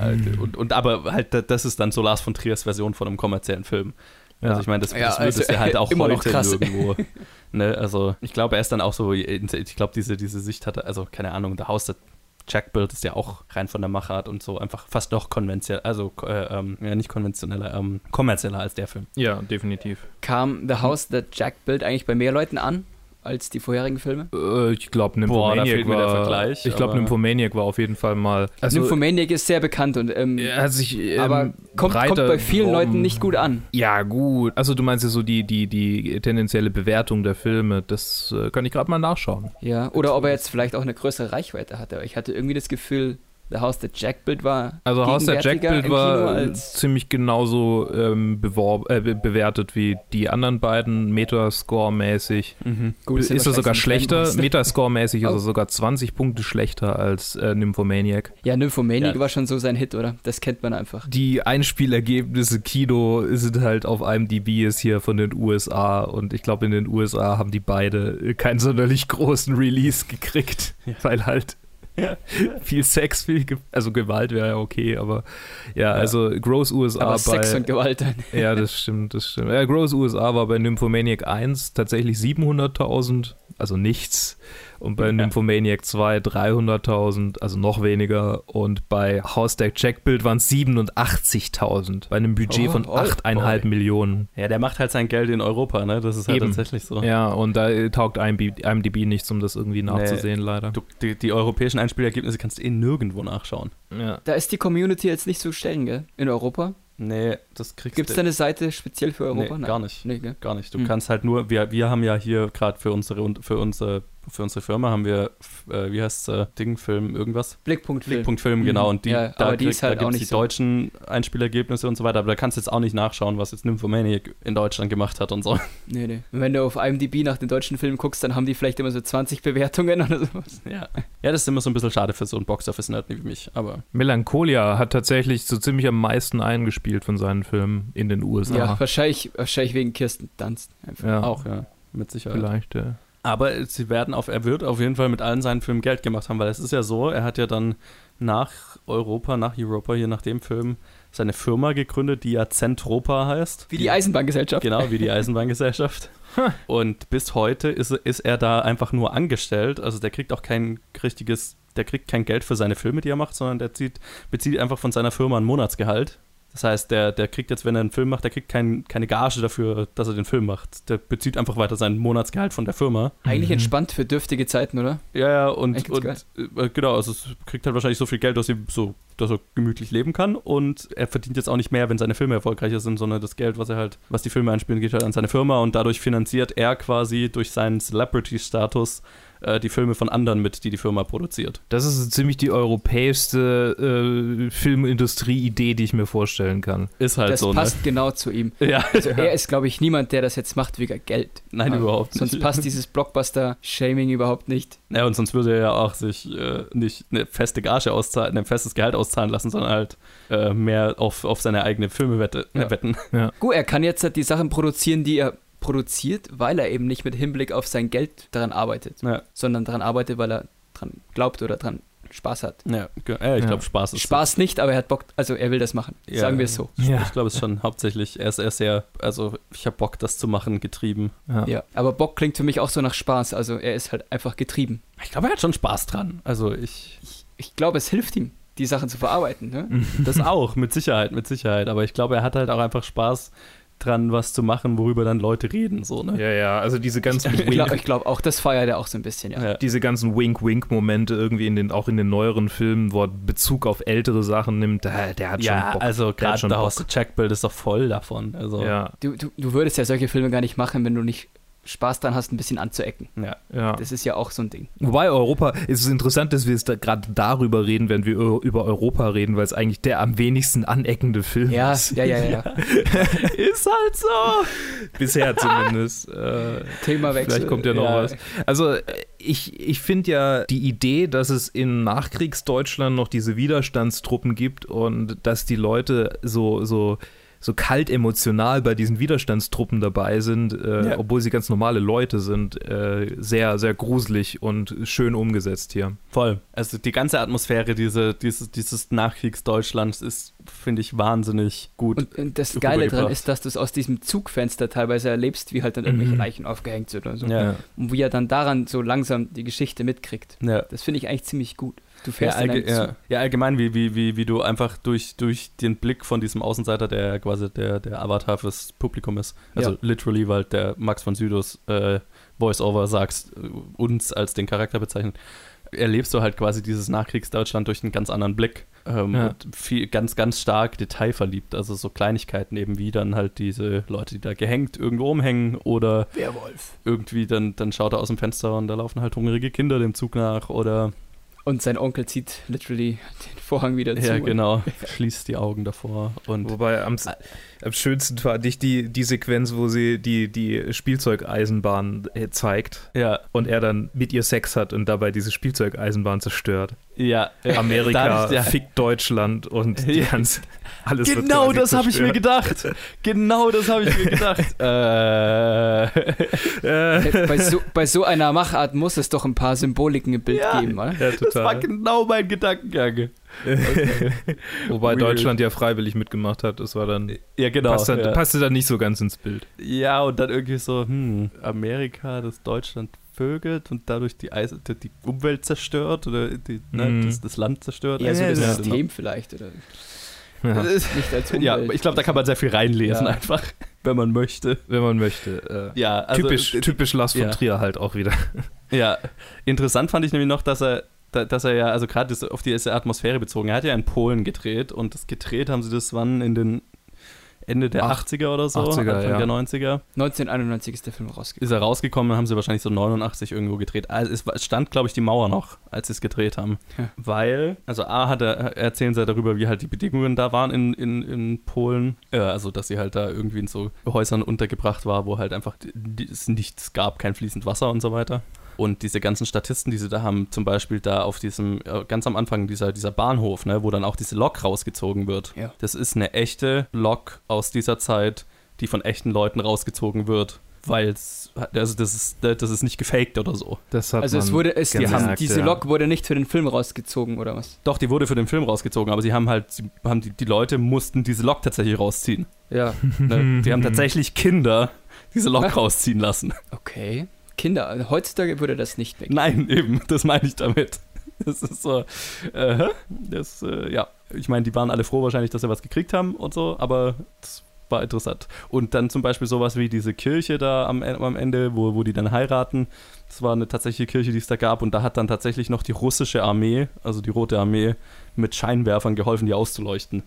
Äh, und, und aber halt, da- das ist dann so Lars von Triers Version von einem kommerziellen Film. Ja. Also ich meine, das, das Ja, wird also, es ja halt auch immer noch heute krass. irgendwo. Ne? Also ich glaube, er ist dann auch so, ich glaube, diese, diese Sicht hatte, also keine Ahnung, der Haus der Jack-Bild ist ja auch rein von der Machart und so einfach fast noch konventionell, also äh, ähm, ja, nicht konventioneller, ähm, kommerzieller als der Film. ja, definitiv. kam The House That Jack Built eigentlich bei mehr Leuten an als die vorherigen Filme? Äh, ich glaube, Boah, da Nymphomaniac der war. Vergleich, ich glaube, Nymphomaniac war auf jeden Fall mal. Also, Nymphomaniac ist sehr bekannt und ähm, er hat sich. Ähm, aber kommt, kommt bei vielen Raum- Leuten nicht gut an. Ja, gut. Also, du meinst ja so die, die, die tendenzielle Bewertung der Filme. Das äh, kann ich gerade mal nachschauen. Ja, oder ob er jetzt vielleicht auch eine größere Reichweite hatte. Aber ich hatte irgendwie das Gefühl, The House That Jack Built war Also Haus der Jackbild war ziemlich genauso ähm, äh, be- bewertet wie die anderen beiden, Metascore-mäßig. Gut, Ist, ja er sogar schlechter? Metascore-mäßig ist Oh. er sogar 20 Punkte schlechter als äh, Nymphomaniac. Ja, Nymphomaniac Ja. war schon so sein Hit, oder? Das kennt man einfach. Die Einspielergebnisse Kino sind halt auf IMDb ist hier von den USA und ich glaube in den USA haben die beide keinen sonderlich großen Release gekriegt, weil halt viel Sex, viel Ge also Gewalt wäre ja okay, aber ja, also Gross USA Aber bei Sex und Gewalt dann. Ja, das stimmt, das stimmt. Ja, Gross USA war bei Nymphomaniac 1 tatsächlich 700.000, also nichts. Und bei Ja. Nymphomaniac 2 300.000, also noch weniger. Und bei House der Jackbild waren es 87.000, bei einem Budget Oh, von oh, 8,5 boy. Millionen. Ja, der macht halt sein Geld in Europa, ne? Das ist halt Eben. tatsächlich so. Ja, und da taugt IMDb, nichts, um das irgendwie nachzusehen, leider. Du, die, die europäischen Einspielergebnisse kannst du eh nirgendwo nachschauen. Ja. Da ist die Community jetzt nicht so stellen, gell? In Europa? Nee, das kriegst Gibt es du. da eine Seite speziell für Europa? Nee, gar nicht. Nee? Gar nicht. Du Hm. kannst halt nur, wir, wir haben ja hier gerade für unsere für unsere für unsere Firma haben wir, äh, wie heißt äh, Dingfilm, irgendwas? Blickpunkt Film. Blickpunkt-Film, Mhm. genau. Und die, Ja, da, aber die ist halt da gibt's auch nicht die so. deutschen Einspielergebnisse und so weiter, aber da kannst du jetzt auch nicht nachschauen, was jetzt Nymphomaniac in Deutschland gemacht hat und so. Nee, nee. Und wenn du auf IMDb nach den deutschen Filmen guckst, dann haben die vielleicht immer so 20 Bewertungen oder sowas. Ja. ja, das ist immer so ein bisschen schade für so einen Box-Office-Nerd wie mich, aber Melancholia hat tatsächlich so ziemlich am meisten eingespielt von seinen Filmen in den USA. Ja, wahrscheinlich, wahrscheinlich wegen Kirsten Dunst. Einfach. Ja, auch, ja, mit Sicherheit. vielleicht. Ja. Aber sie werden auf, er wird auf jeden Fall mit allen seinen Filmen Geld gemacht haben, weil es ist ja so, er hat ja dann nach Europa, nach Europa, hier nach dem Film, seine Firma gegründet, die ja Zentropa heißt. Wie die Eisenbahngesellschaft. Genau, wie die Eisenbahngesellschaft. Und bis heute ist, ist er da einfach nur angestellt. Also der kriegt auch kein richtiges, der kriegt kein Geld für seine Filme, die er macht, sondern der zieht, bezieht einfach von seiner Firma ein Monatsgehalt. Das heißt, der, der kriegt jetzt, wenn er einen Film macht, der kriegt kein, keine Gage dafür, dass er den Film macht. Der bezieht einfach weiter sein Monatsgehalt von der Firma. Eigentlich Mhm. entspannt für dürftige Zeiten, oder? Ja, ja, und, und äh, genau, also es kriegt halt wahrscheinlich so viel Geld, dass sie so dass er gemütlich leben kann und er verdient jetzt auch nicht mehr, wenn seine Filme erfolgreicher sind, sondern das Geld, was er halt, was die Filme einspielen, geht halt an seine Firma und dadurch finanziert er quasi durch seinen Celebrity-Status äh, die Filme von anderen mit, die die Firma produziert. Das ist ziemlich die europäischste äh, Filmindustrie-Idee, die ich mir vorstellen kann. Ist halt das so, passt ne? genau zu ihm. Ja, Also er ist, glaube ich, niemand, der das jetzt macht wegen Geld. Nein, Ja. überhaupt nicht. Sonst passt dieses Blockbuster-Shaming überhaupt nicht. Ja, und sonst würde er ja auch sich äh, nicht eine feste Gage auszahlen, ein festes Gehalt auszahlen lassen, sondern halt äh, mehr auf, auf seine eigene Filme wette, Ja. wetten. Gut, er kann jetzt halt die Sachen produzieren, die er produziert, weil er eben nicht mit Hinblick auf sein Geld daran arbeitet, Ja, sondern daran arbeitet, weil er dran glaubt oder dran Spaß hat. ja, ja ich Ja. glaube, Spaß ist. Spaß nicht, aber er hat Bock, also er will das machen. Ja. Sagen wir es so. Ja. Ich glaube, es ist schon hauptsächlich, er ist, er ist sehr, also ich habe Bock, das zu machen, getrieben. Ja. Ja, aber Bock klingt für mich auch so nach Spaß, also er ist halt einfach getrieben. Ich glaube, er hat schon Spaß dran. Also ich, Ich, ich glaube, es hilft ihm, die Sachen zu verarbeiten. Ne? das auch, mit Sicherheit, mit Sicherheit. Aber ich glaube, er hat halt auch einfach Spaß dran, was zu machen, worüber dann Leute reden, so, ne? Ja, ja, also diese ganzen Ich glaube Wink, glaub, auch, das feiert er auch so ein bisschen, ja. Ja. diese ganzen Wink-Wink-Momente irgendwie in den, auch in den neueren Filmen, wo er Bezug auf ältere Sachen nimmt, der, der hat Ja, schon Bock. also Der gerade schon The House Checkbill ist doch voll davon. Also, Ja, Du, du, du würdest ja solche Filme gar nicht machen, wenn du nicht Spaß dran hast, ein bisschen anzuecken. ja. ja. Das ist ja auch so ein Ding. Wobei Europa, es ist interessant, dass wir es da gerade darüber reden, wenn wir über Europa reden, weil es eigentlich der am wenigsten aneckende Film Ja, ist. ja, ja, ja. Ist halt so. Bisher zumindest. äh, Themawechsel. Vielleicht kommt ja noch Ja. was. Also äh, ich, ich finde ja die Idee, dass es in Nachkriegsdeutschland noch diese Widerstandstruppen gibt und dass die Leute so, so, so kalt emotional bei diesen Widerstandstruppen dabei sind, äh, Ja. obwohl sie ganz normale Leute sind, äh, sehr, sehr gruselig und schön umgesetzt hier. Voll. Also die ganze Atmosphäre diese, dieses, dieses Nachkriegsdeutschlands ist, finde ich, wahnsinnig gut. Und, und das Geile dran rübergebracht. ist, dass du es aus diesem Zugfenster teilweise erlebst, wie halt dann irgendwelche Mhm. Leichen aufgehängt sind oder so. ja. Und wie er dann daran so langsam die Geschichte mitkriegt. Ja. Das finde ich eigentlich ziemlich gut. Du Ja, fährst in allge ja. Ja, allgemein, wie, wie, wie, wie du einfach durch, durch den Blick von diesem Außenseiter, der quasi der, der Avatar fürs Publikum ist, also Ja. literally, weil der Max von Südos äh, Voice-Over sagst, äh, uns als den Charakter bezeichnet, erlebst du halt quasi dieses Nachkriegsdeutschland durch einen ganz anderen Blick. Ähm, Ja. und viel, ganz, ganz stark detailverliebt. Also so Kleinigkeiten eben wie dann halt diese Leute, die da gehängt irgendwo rumhängen oder Werwolf. irgendwie dann, dann schaut er aus dem Fenster und da laufen halt hungrige Kinder dem Zug nach oder Und sein Onkel zieht literally den Vorhang wieder zu. ja genau, schließt die Augen davor und Wobei am, am schönsten fand ich die, die Sequenz, wo sie die, die Spielzeugeisenbahn äh, zeigt ja, und er dann mit ihr Sex hat und dabei diese Spielzeugeisenbahn zerstört. ja, Amerika ja. fickt Deutschland und die ganze, alles Genau quasi das habe ich mir gedacht. Genau das habe ich mir gedacht. äh, bei, so, bei so einer Machart muss es doch ein paar Symboliken im Bild Ja. geben, oder? ja, das war total. genau mein Gedankengang. Wobei Weird. Deutschland ja freiwillig mitgemacht hat, das war dann, Ja, genau. passt dann ja. passte dann nicht so ganz ins Bild. ja, und dann irgendwie so, hm, Amerika, das Deutschland vögelt und dadurch die, Eis die, die Umwelt zerstört oder die, ne, Mhm. das, das Land zerstört. Eher so Ja, das ja, System vielleicht, oder Ja, nicht als Umwelt. Ja, ich glaube, da kann man sehr viel reinlesen Ja. einfach, wenn man möchte. wenn man möchte. Äh, Ja, also, typisch, äh, typisch Lars von ja. Trier halt auch wieder. Ja, interessant fand ich nämlich noch, dass er, da- dass er ja, also gerade auf diese Atmosphäre bezogen, er hat ja in Polen gedreht und das gedreht haben sie das wann in den Ende der Ach, 80er oder so, 80er, Anfang ja. der 90er. 1991 ist der Film rausgekommen. Ist er rausgekommen, dann haben sie wahrscheinlich so 89 irgendwo gedreht. Also es stand, glaube ich, die Mauer noch, als sie es gedreht haben. Ja. Weil, also A hat er, erzählen sie darüber, wie halt die Bedingungen da waren in, in, in Polen. Äh, also, dass sie halt da irgendwie in so Häusern untergebracht war, wo halt einfach die- es nichts gab, kein fließend Wasser und so weiter. Und diese ganzen Statisten, die sie da haben, zum Beispiel da auf diesem, äh, ganz am Anfang dieser, dieser Bahnhof, ne, wo dann auch diese Lok rausgezogen wird. Ja. Das ist eine echte Lok aus dieser Zeit, die von echten Leuten rausgezogen wird. Weil es, also das ist, das ist nicht gefaked oder so. Das hat Also es wurde, es, die gemerkt, haben, diese ja. Lok wurde nicht für den Film rausgezogen, oder was? Doch, die wurde für den Film rausgezogen, aber sie haben halt, sie haben die, die Leute mussten diese Lok tatsächlich rausziehen. Ja. Ne? Die haben tatsächlich Kinder diese Lok rausziehen lassen. Okay. Kinder, heutzutage würde das nicht weg. Nein, eben, das meine ich damit. Das ist so, äh, das, äh, ja, ich meine, die waren alle froh wahrscheinlich, dass sie was gekriegt haben und so, aber das war interessant. Und dann zum Beispiel sowas wie diese Kirche da am, am Ende, wo, wo die dann heiraten. Das war eine tatsächliche Kirche, die es da gab. Und da hat dann tatsächlich noch die russische Armee, also die Rote Armee, mit Scheinwerfern geholfen, die auszuleuchten.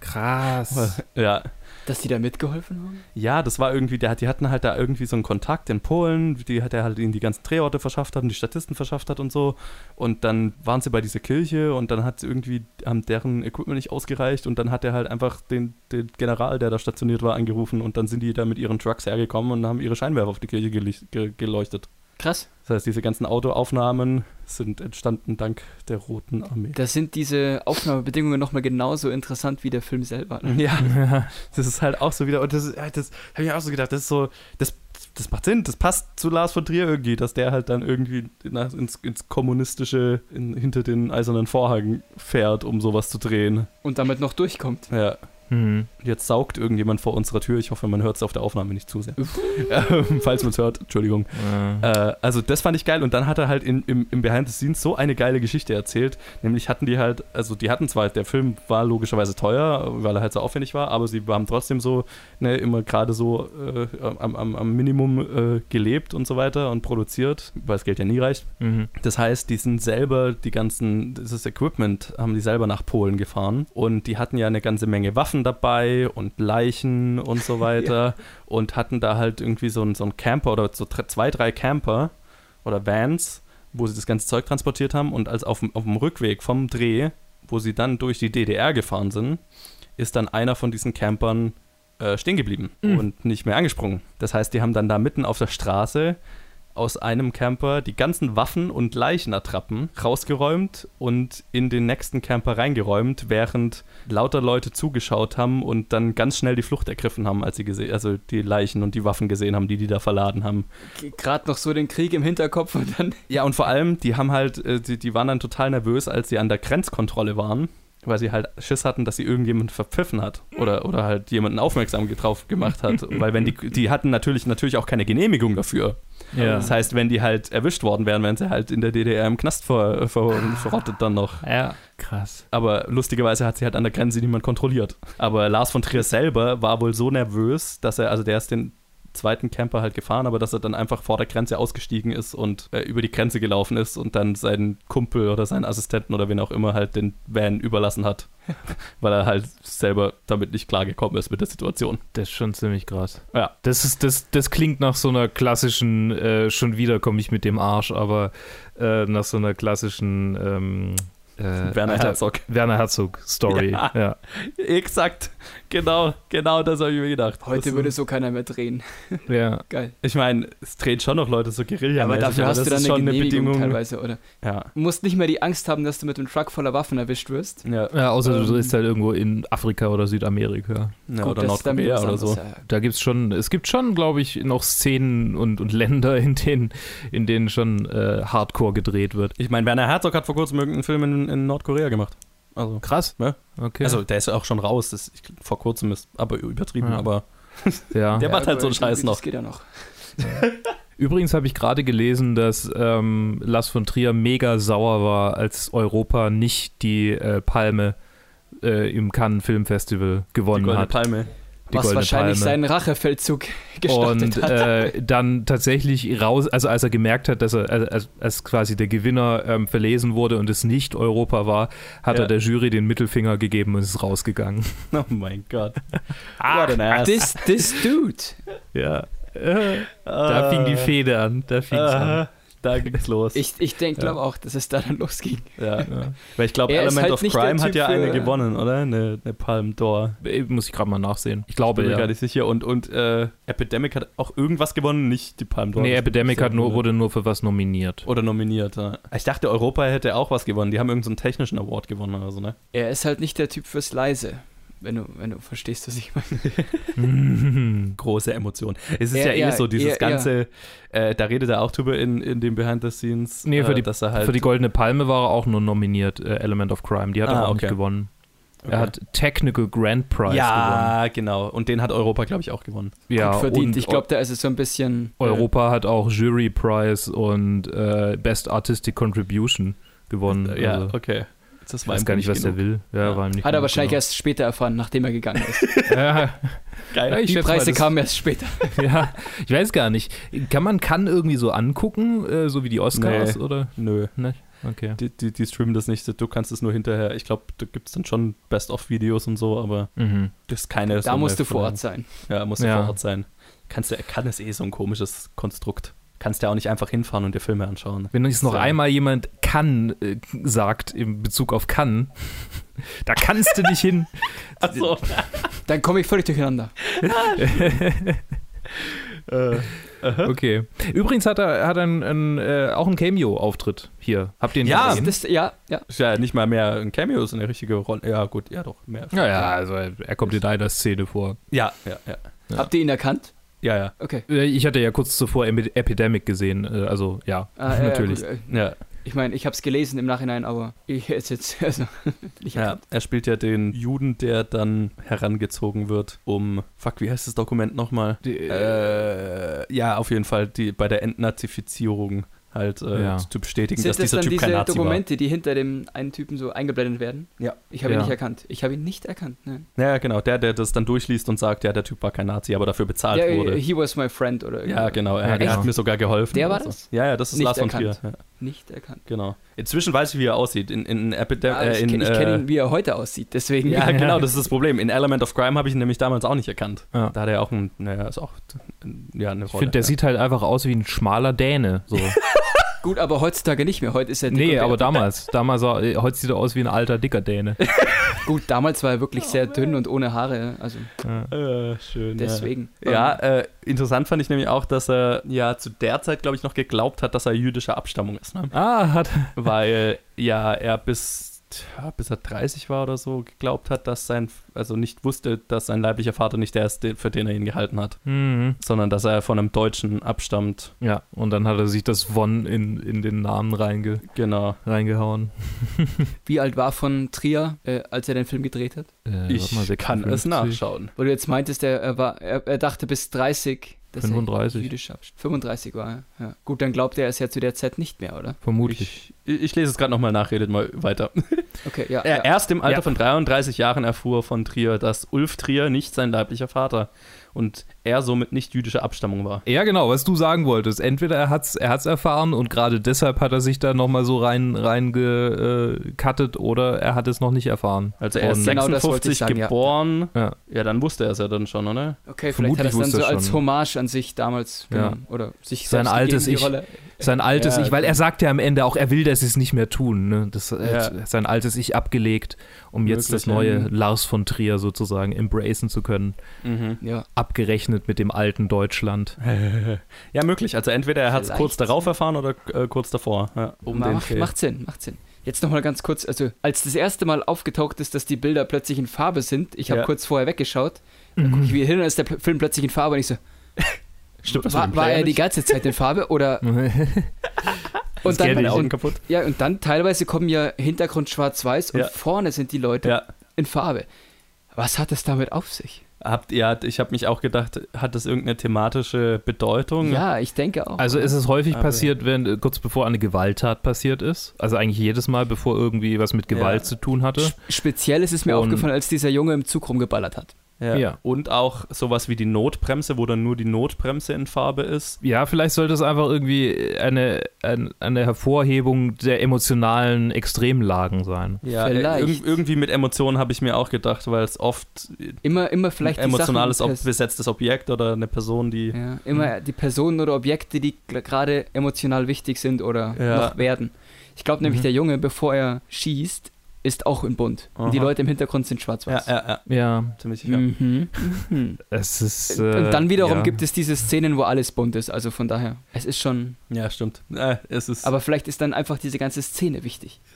Krass. Ja, Dass die da mitgeholfen haben? Ja, das war irgendwie, der, die hatten halt da irgendwie so einen Kontakt in Polen, die hat er halt ihnen die ganzen Drehorte verschafft hat und die Statisten verschafft hat und so. Und dann waren sie bei dieser Kirche und dann hat irgendwie, haben deren Equipment nicht ausgereicht und dann hat er halt einfach den, den General, der da stationiert war, angerufen und dann sind die da mit ihren Trucks hergekommen und haben ihre Scheinwerfer auf die Kirche geleuchtet. Krass. Das heißt, diese ganzen Autoaufnahmen sind entstanden dank der Roten Armee. Da sind diese Aufnahmebedingungen nochmal genauso interessant wie der Film selber. ne? Ja, das ist halt auch so wieder, und das, das habe ich auch so gedacht, das ist so, das, das macht Sinn, das passt zu Lars von Trier irgendwie, dass der halt dann irgendwie ins, ins kommunistische, in, hinter den eisernen Vorhang fährt, um sowas zu drehen. Und damit noch durchkommt. Ja, Mhm. jetzt saugt irgendjemand vor unserer Tür, ich hoffe, man hört es auf der Aufnahme nicht zu sehr. Ähm, Falls man es hört, Entschuldigung. Äh, Äh, also das fand ich geil und dann hat er halt in, im, im Behind the Scenes so eine geile Geschichte erzählt. Nämlich hatten die halt, also die hatten zwar, der Film war logischerweise teuer, weil er halt so aufwendig war, aber sie haben trotzdem so ne, immer gerade so äh, am, am, am Minimum äh, gelebt und so weiter und produziert, weil das Geld ja nie reicht. mhm. Das heißt, die sind selber, die ganzen, dieses Equipment haben die selber nach Polen gefahren und die hatten ja eine ganze Menge Waffen dabei und Leichen und so weiter und hatten da halt irgendwie so einen so einen Camper oder so zwei, drei Camper oder Vans, wo sie das ganze Zeug transportiert haben und als auf dem, auf dem Rückweg vom Dreh, wo sie dann durch die DDR gefahren sind, ist dann einer von diesen Campern äh, stehen geblieben Mhm. und nicht mehr angesprungen. Das heißt, die haben dann da mitten auf der Straße aus einem Camper die ganzen Waffen und Leichenattrappen rausgeräumt und in den nächsten Camper reingeräumt, während lauter Leute zugeschaut haben und dann ganz schnell die Flucht ergriffen haben, als sie gesehen, also die Leichen und die Waffen gesehen haben, die die da verladen haben. Gerade noch so den Krieg im Hinterkopf und dann. Ja, und vor allem, die haben halt, äh, die, die waren dann total nervös, als sie an der Grenzkontrolle waren, weil sie halt Schiss hatten, dass sie irgendjemand verpfiffen hat oder, oder halt jemanden aufmerksam drauf gemacht hat. weil wenn die, die hatten natürlich, natürlich auch keine Genehmigung dafür. Ja. Das heißt, wenn die halt erwischt worden wären, wären sie halt in der DDR im Knast ver, ver, verrottet dann noch. ja. Krass. Aber lustigerweise hat sie halt an der Grenze niemand kontrolliert. Aber Lars von Trier selber war wohl so nervös, dass er, also der ist den zweiten Camper halt gefahren, aber dass er dann einfach vor der Grenze ausgestiegen ist und äh, über die Grenze gelaufen ist und dann seinen Kumpel oder seinen Assistenten oder wen auch immer halt den Van überlassen hat, weil er halt selber damit nicht klargekommen ist mit der Situation. Das ist schon ziemlich krass. Ja. Das, ist, das, das klingt nach so einer klassischen, äh, schon wieder komme ich mit dem Arsch, aber äh, nach so einer klassischen ähm, äh, Werner Alter, Herzog. Werner Herzog Story. Ja. Ja. Exakt. Genau, genau das habe ich mir gedacht. Heute das, würde so keiner mehr drehen. ja. Geil. Ich meine, es drehen schon noch Leute so Guerilla. aber dafür hast du dann eine Genehmigung teilweise, oder? Ja. Du musst nicht mehr die Angst haben, dass du mit einem Truck voller Waffen erwischt wirst. Ja, ja, außer du Ähm. drehst halt irgendwo in Afrika oder Südamerika. ja Gut, oder Nordkorea oder so. Da gibt's schon, es gibt schon, glaube ich, noch Szenen und, und Länder, in denen, in denen schon äh, Hardcore gedreht wird. Ich meine, Werner Herzog hat vor kurzem irgendeinen Film in, in Nordkorea gemacht. Also, Krass. Ja. Okay. also der ist ja auch schon raus. Das, ich, vor kurzem ist aber übertrieben, Ja. aber ja. der macht halt so einen Scheiß Das noch. geht ja noch. Übrigens habe ich gerade gelesen, dass ähm, Lars von Trier mega sauer war, als Europa nicht die äh, Palme äh, im Cannes Filmfestival Die gewonnen Goldene hat. Palme. Die Was wahrscheinlich Palme. seinen Rachefeldzug gestartet und hat. äh, dann tatsächlich raus, also als er gemerkt hat, dass er, als- als, quasi der Gewinner ähm, verlesen wurde und es nicht Europa war, hat Ja. er der Jury den Mittelfinger gegeben und ist rausgegangen. Oh mein Gott. What an ass. This, this dude. Ja. Da fing die Fehde an. Da fing's an. Da ging's los. Ich, ich denke, glaube auch, dass es da dann losging. ja. Ja. Weil ich glaube, Element halt of Crime hat ja eine gewonnen, oder? Eine, eine Palme d'Or. Muss ich gerade mal nachsehen. Ich Bin glaube, mir ja. gar nicht sicher. Und, und äh, Epidemic hat auch irgendwas gewonnen, nicht die Palme d'Or. Nee, Epidemic hat nur, wurde nur für was nominiert. Oder nominiert, ja. Ich dachte, Europa hätte auch was gewonnen. Die haben irgendeinen so einen technischen Award gewonnen oder so, ne? Er ist halt nicht der Typ fürs Leise. Wenn du, wenn du verstehst, was ich meine. Große Emotion. Es ist Ja, ja, eh ja, so, dieses ja, ganze, Äh, da redet er auch drüber in, in dem Behind the Scenes, Nee, für äh, die- dass er halt. Für die Goldene Palme war er auch nur nominiert, äh, Element of Crime. Die hat er Ah, auch okay. nicht gewonnen. Okay. Er hat Technical Grand Prize gewonnen. ja, genau. Und den hat Europa, glaube ich, auch gewonnen. Ja, Gut verdient. und Ich glaube, da ist es so ein bisschen. äh, Europa hat auch Jury Prize und äh, Best Artistic Contribution gewonnen. Äh, ja, Also, okay. Das Ich weiß gar nicht, was der will. Ja, Ja. war ihm nicht Hat er genug, wahrscheinlich genau. erst später erfahren, nachdem er gegangen ist. Ja, Geil. ich Die Preise kamen erst später. ja, ich weiß gar nicht. Kann man kann irgendwie so angucken, äh, so wie die Oscars, Nee. oder? Nö, Nicht? Okay. die, die, die streamen das nicht. Du kannst es nur hinterher. Ich glaube, da gibt es dann schon Best-of-Videos und so, aber Mhm. das ist keine. Da so musst du vor Ort sein. Ja, musst du Ja. vor Ort sein. Kannst du, kann es eh so ein komisches Konstrukt. Kannst ja auch nicht einfach hinfahren und dir Filme anschauen. Wenn jetzt noch So. einmal jemand kann äh, sagt in Bezug auf kann, da kannst du nicht hin. Achso. Dann komme ich völlig durcheinander. äh. Okay. Übrigens hat er, hat er einen, einen, äh, auch einen Cameo-Auftritt hier. Habt ihr ihn Ja. gesehen? Das, ja, ja. Ist ja nicht mal mehr ein Cameo, ist eine richtige Rolle. Ja, gut, ja doch, mehr. Ja, ja, also er er kommt in einer Szene vor. Ja, ja, ja. Ja. Habt ihr ihn erkannt? Ja, ja. Okay. Äh, Ich hatte ja kurz zuvor Emi- Epidemic gesehen, äh, also ja, Ah, ja, natürlich. Ja, gut, äh, Ja, ich meine, ich habe es gelesen im Nachhinein, aber ich jetzt jetzt also nicht ja. erkannt. Er spielt ja den Juden, der dann herangezogen wird, um. Fuck, wie heißt das Dokument nochmal? Äh, ja, auf jeden Fall die, bei der Entnazifizierung halt äh, Ja. zu bestätigen, Sind dass das dieser dann Typ diese kein Nazi Dokumente, die hinter dem einen Typen so eingeblendet werden? Ja. Ich habe ihn Ja. nicht erkannt. Ich habe ihn nicht erkannt. Nein. war. Ja, genau. Der, der das dann durchliest und sagt, ja, der Typ war kein Nazi, aber dafür bezahlt Der, wurde. he was my friend oder Ja, irgendwie. genau. Er, Ja, er genau. hat mir sogar geholfen. Der war so. das? Ja, ja, das ist Nicht Lars von Trier. erkannt. Ja, Nicht erkannt. genau. Inzwischen weiß ich, wie er aussieht. In, in, Epidem Ah, äh, ich kenne äh, ihn, wie er heute aussieht. Deswegen. Ja, genau, das ist das Problem. In Element of Crime habe ich ihn nämlich damals auch nicht erkannt. Ja. Da hat er auch ein, naja, ist auch ja, eine Rolle. Ich finde, der ja. sieht halt einfach aus wie ein schmaler Däne. So. Gut, aber heutzutage nicht mehr. Heute ist er dick nee, aber damals. damals sah, äh, heute sieht er aus wie ein alter, dicker Däne. Gut, damals war er wirklich sehr dünn und ohne Haare. Also Ja. Äh, schön. deswegen. Ja, ja äh, interessant fand ich nämlich auch, dass er ja zu der Zeit, glaube ich, noch geglaubt hat, dass er jüdischer Abstammung ist. Ne? Ah, hat. Weil ja er bis, tja, bis er 30 war oder so geglaubt hat, dass sein, also nicht wusste, dass sein leiblicher Vater nicht der ist, für den er ihn gehalten hat, Mhm. sondern dass er von einem Deutschen abstammt. Ja, und dann hat er sich das Von in, in den Namen reinge, Genau. reingehauen. Wie alt war von Trier, äh, als er den Film gedreht hat? Äh, Ich mal, kann es 56. nachschauen. Weil du jetzt meintest, er, er, war, er, er dachte bis 30, dass 35. er jüdisch abstammt. 35 war er. Ja. Gut, dann glaubt er es ja zu der Zeit nicht mehr, oder? Vermutlich. Ich, ich lese es gerade nochmal nach, redet mal weiter. Okay, ja. Er ja. erst im Alter Ja. von 33 Jahren erfuhr von Trier, dass Ulf Trier nicht sein leiblicher Vater und er somit nicht jüdischer Abstammung war. Ja, genau, was du sagen wolltest. Entweder er hat's, er hat's erfahren und gerade deshalb hat er sich da nochmal so rein, rein gecuttet oder er hat es noch nicht erfahren. Also er ist Und- Genau das wollte 56 ich sagen, ja. geboren. Ja. Ja. dann wusste er es ja dann schon, oder? Okay, vielleicht Vermutlich hat er es dann so als. Hommage an sich damals Ja. Oder sich Sein selbst altes gegeben, die Ich. Sein altes Ja, Ich, weil er sagt ja am Ende auch, er will das jetzt nicht mehr tun. Ne? Das er Ja. hat sein altes Ich abgelegt, um jetzt das Möglich, neue ja. Lars von Trier sozusagen embracen zu können. Mhm. Ja. Abgerechnet mit dem alten Deutschland. Ja, möglich. Also entweder er hat es kurz darauf erfahren oder äh, kurz davor. Ja, um den macht, Sinn, macht Sinn. Jetzt nochmal ganz kurz, also als das erste Mal aufgetaucht ist, dass die Bilder plötzlich in Farbe sind, ich habe Ja. kurz vorher weggeschaut, dann gucke ich wieder hin und ist der Film plötzlich in Farbe und ich so, Stimmt das war, war er die ganze Zeit in Farbe oder und Geld dann, meine Augen und, kaputt. ja, und dann teilweise kommen ja Hintergrund schwarz-weiß und Ja. vorne sind die Leute Ja. in Farbe. Was hat es damit auf sich? Habt ihr, ich habe mich auch gedacht, hat das irgendeine thematische Bedeutung? Ja, ich denke auch. Also ist es häufig Aber- passiert, wenn äh, kurz bevor eine Gewalttat passiert ist. Also eigentlich jedes Mal, bevor irgendwie was mit Gewalt Ja. zu tun hatte. Sp- Speziell ist es mir Und- aufgefallen, als dieser Junge im Zug rumgeballert hat. Ja. Ja. Und auch sowas wie die Notbremse, wo dann nur die Notbremse in Farbe ist. Ja, vielleicht sollte es einfach irgendwie eine, ein, eine Hervorhebung der emotionalen Extremlagen sein. Ja, Vielleicht. irg irgendwie mit Emotionen habe ich mir auch gedacht, weil es oft Immer, immer vielleicht ein emotionales, Sachen, ob besetztes Objekt oder eine Person, die. Ja, immer die Personen oder Objekte, die gerade emotional wichtig sind oder Ja. noch werden. Ich glaube nämlich, Mhm. der Junge, bevor er schießt, ist auch in bunt. Und die Aha. Leute im Hintergrund sind Ja, schwarz-weiß. ja, ja, Ja, ziemlich sicher. Mhm. Es ist. Äh, Und dann wiederum ja. gibt es diese Szenen, wo alles bunt ist. Also von daher, es ist schon. Ja, stimmt. Äh, es ist, Aber vielleicht ist dann einfach diese ganze Szene wichtig.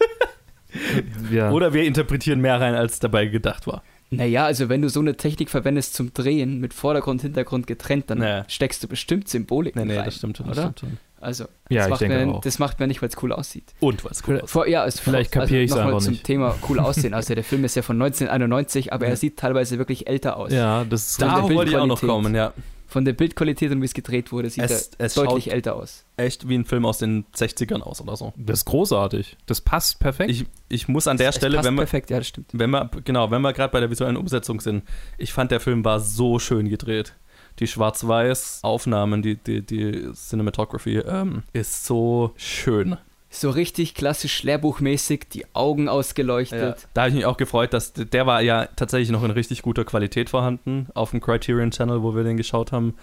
Ja. oder wir interpretieren mehr rein, als dabei gedacht war. Naja, also wenn du so eine Technik verwendest zum Drehen mit Vordergrund, Hintergrund getrennt, dann Nee. steckst du bestimmt Symbolik Nee, nee, rein, das stimmt schon. Das oder? stimmt schon. Also, Ja, das, ich macht denke man, auch. das macht man nicht, weil es cool aussieht. Und was cool aus. Vor, ja, es Vielleicht kapiere also nochmal einfach zum nicht. Thema cool aussehen. Also der Film ist ja von 1991, aber er sieht teilweise wirklich älter aus. ja, das ist Da- wollte ich auch noch kommen, ja. von der Bildqualität und wie es gedreht wurde, sieht Es- er es deutlich älter aus. Echt wie ein Film aus den 60ern aus oder so. Das ist großartig. Das passt perfekt. Ich, ich muss an der Es Stelle, passt wenn wir, perfekt, ja, das stimmt. wenn wir, genau, wenn wir gerade bei der visuellen Umsetzung sind, ich fand, der Film war so schön gedreht. Die Schwarz-Weiß-Aufnahmen, die, die, die Cinematography ähm, ist so schön. So richtig klassisch lehrbuchmäßig, die Augen ausgeleuchtet. Da habe ich mich auch gefreut, dass der war ja tatsächlich noch in richtig guter Qualität vorhanden auf dem Criterion Channel, wo wir den geschaut haben.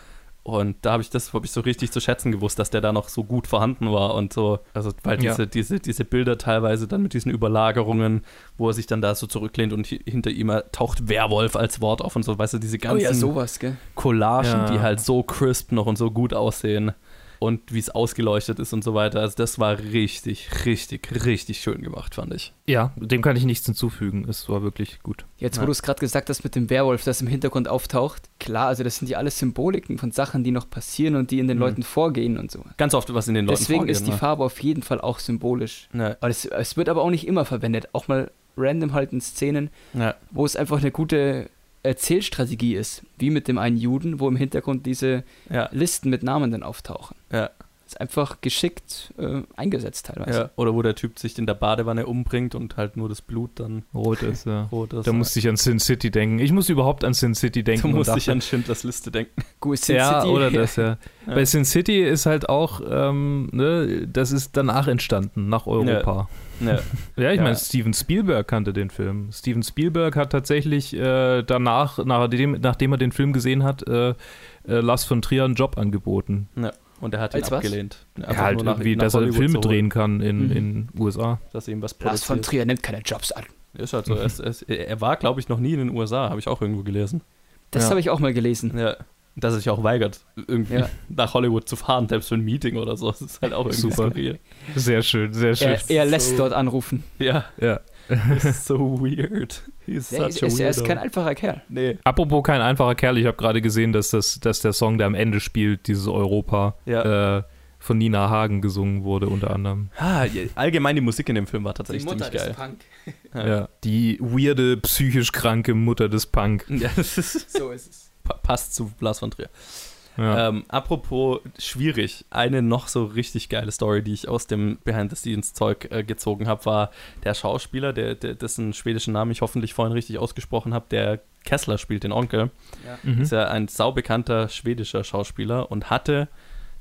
Und da habe ich das hab ich so richtig zu schätzen gewusst, dass der da noch so gut vorhanden war und so. Also, weil Ja. diese, diese, diese Bilder teilweise dann mit diesen Überlagerungen, wo er sich dann da so zurücklehnt und hi- hinter ihm taucht Werwolf als Wort auf und so, weißt du, diese Oh ganzen ja, sowas? Collagen, Ja. die halt so crisp noch und so gut aussehen und wie es ausgeleuchtet ist und so weiter. Also, das war richtig, richtig, richtig schön gemacht, fand ich. ja, dem kann ich nichts hinzufügen. Es war wirklich gut. Jetzt, wo Ja. du es gerade gesagt hast mit dem Werwolf, das im Hintergrund auftaucht, klar, also das sind ja alles Symboliken von Sachen, die noch passieren und die in den Mhm. Leuten vorgehen und so. Ganz oft, was in den Leuten Deswegen vorgeht, ist die ne? Farbe auf jeden Fall auch symbolisch. Ja, Aber es, es wird aber auch nicht immer verwendet. Auch mal random halt in Szenen, ja. wo es einfach eine gute Erzählstrategie ist. Wie mit dem einen Juden, wo im Hintergrund diese Ja, Listen mit Namen dann auftauchen. Ja, Ist einfach geschickt äh, eingesetzt teilweise. ja. Oder wo der Typ sich in der Badewanne umbringt und halt nur das Blut dann Rot ist, ja. rot ist. Da musste ich an Sin City denken. Ich muss überhaupt an Sin City denken. du und musst dachte, dich an Schindlers Liste denken. Gut, Sin ja, City, oder das, ja. Ja. Bei Sin City ist halt auch, ähm, ne, das ist danach entstanden, nach Europa. Ja. Ja, ich Ja. meine, Steven Spielberg kannte den Film. Steven Spielberg hat tatsächlich äh, danach, nachdem, nachdem er den Film gesehen hat, äh, äh, Lars von Trier einen Job angeboten. Und er hat ihn Als was? abgelehnt. Ja, halt irgendwie, dass er Filme drehen kann in, Mhm. in USA. Dass ihm was Lars von produziert. Trier nimmt keine Jobs an. Ist halt so. Es, es, er war, glaube ich, noch nie in den USA, habe ich auch irgendwo gelesen. Das Ja. habe ich auch mal gelesen. Ja. Dass er sich auch weigert, irgendwie Ja. nach Hollywood zu fahren, selbst für ein Meeting oder so. Das ist halt auch irgendwie Super. skurril. Sehr schön, sehr schön. Er, er lässt so- dort anrufen. Ja, Ja. ist so weird. He's Er such ist, a ist, er ist weirdo. kein einfacher Kerl. Nee. Apropos kein einfacher Kerl, ich habe gerade gesehen, dass, das, dass der Song, der am Ende spielt, dieses Europa, Ja. äh, von Nina Hagen gesungen wurde, unter anderem. Ah, ja, allgemein die Musik in dem Film war tatsächlich ziemlich geil. Punk. Ja. Die weirde, psychisch kranke Mutter des Punk. Ja, das ist, So ist es. pa- passt zu Lars von Trier. Ja. Ähm, apropos schwierig, eine noch so richtig geile Story, die ich aus dem Behind the Scenes Zeug äh, gezogen habe, war der Schauspieler, der, der, dessen schwedischen Namen ich hoffentlich vorhin richtig ausgesprochen habe, der Kessler spielt, den Onkel. Mhm. Ist ja ein saubekannter schwedischer Schauspieler und hatte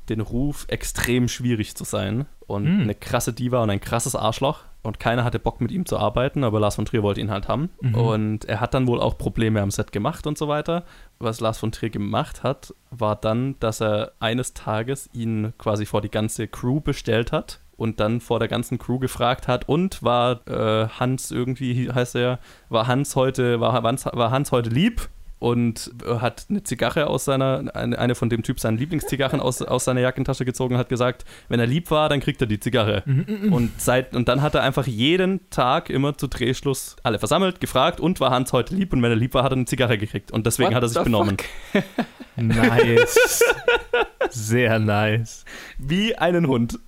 den Ruf, extrem schwierig zu sein und Hm. eine krasse Diva und ein krasses Arschloch. Und keiner hatte Bock mit ihm zu arbeiten, aber Lars von Trier wollte ihn halt haben. Mhm. Und er hat dann wohl auch Probleme am Set gemacht und so weiter. Was Lars von Trier gemacht hat, war dann, dass er eines Tages ihn quasi vor die ganze Crew bestellt hat und dann vor der ganzen Crew gefragt hat, und war äh, Hans irgendwie, heißt er, war Hans heute, war Hans, war Hans heute lieb? Und hat eine Zigarre aus seiner, eine, von dem Typ seinen Lieblingszigarren aus, aus seiner Jackentasche gezogen und hat gesagt, wenn er lieb war, dann kriegt er die Zigarre. Mhm. Und, seit, und dann hat er einfach jeden Tag immer zu Drehschluss alle versammelt, gefragt, und war Hans heute lieb? Und wenn er lieb war, hat er eine Zigarre gekriegt. Und deswegen What hat er sich benommen. Nice. Sehr nice. Wie einen Hund.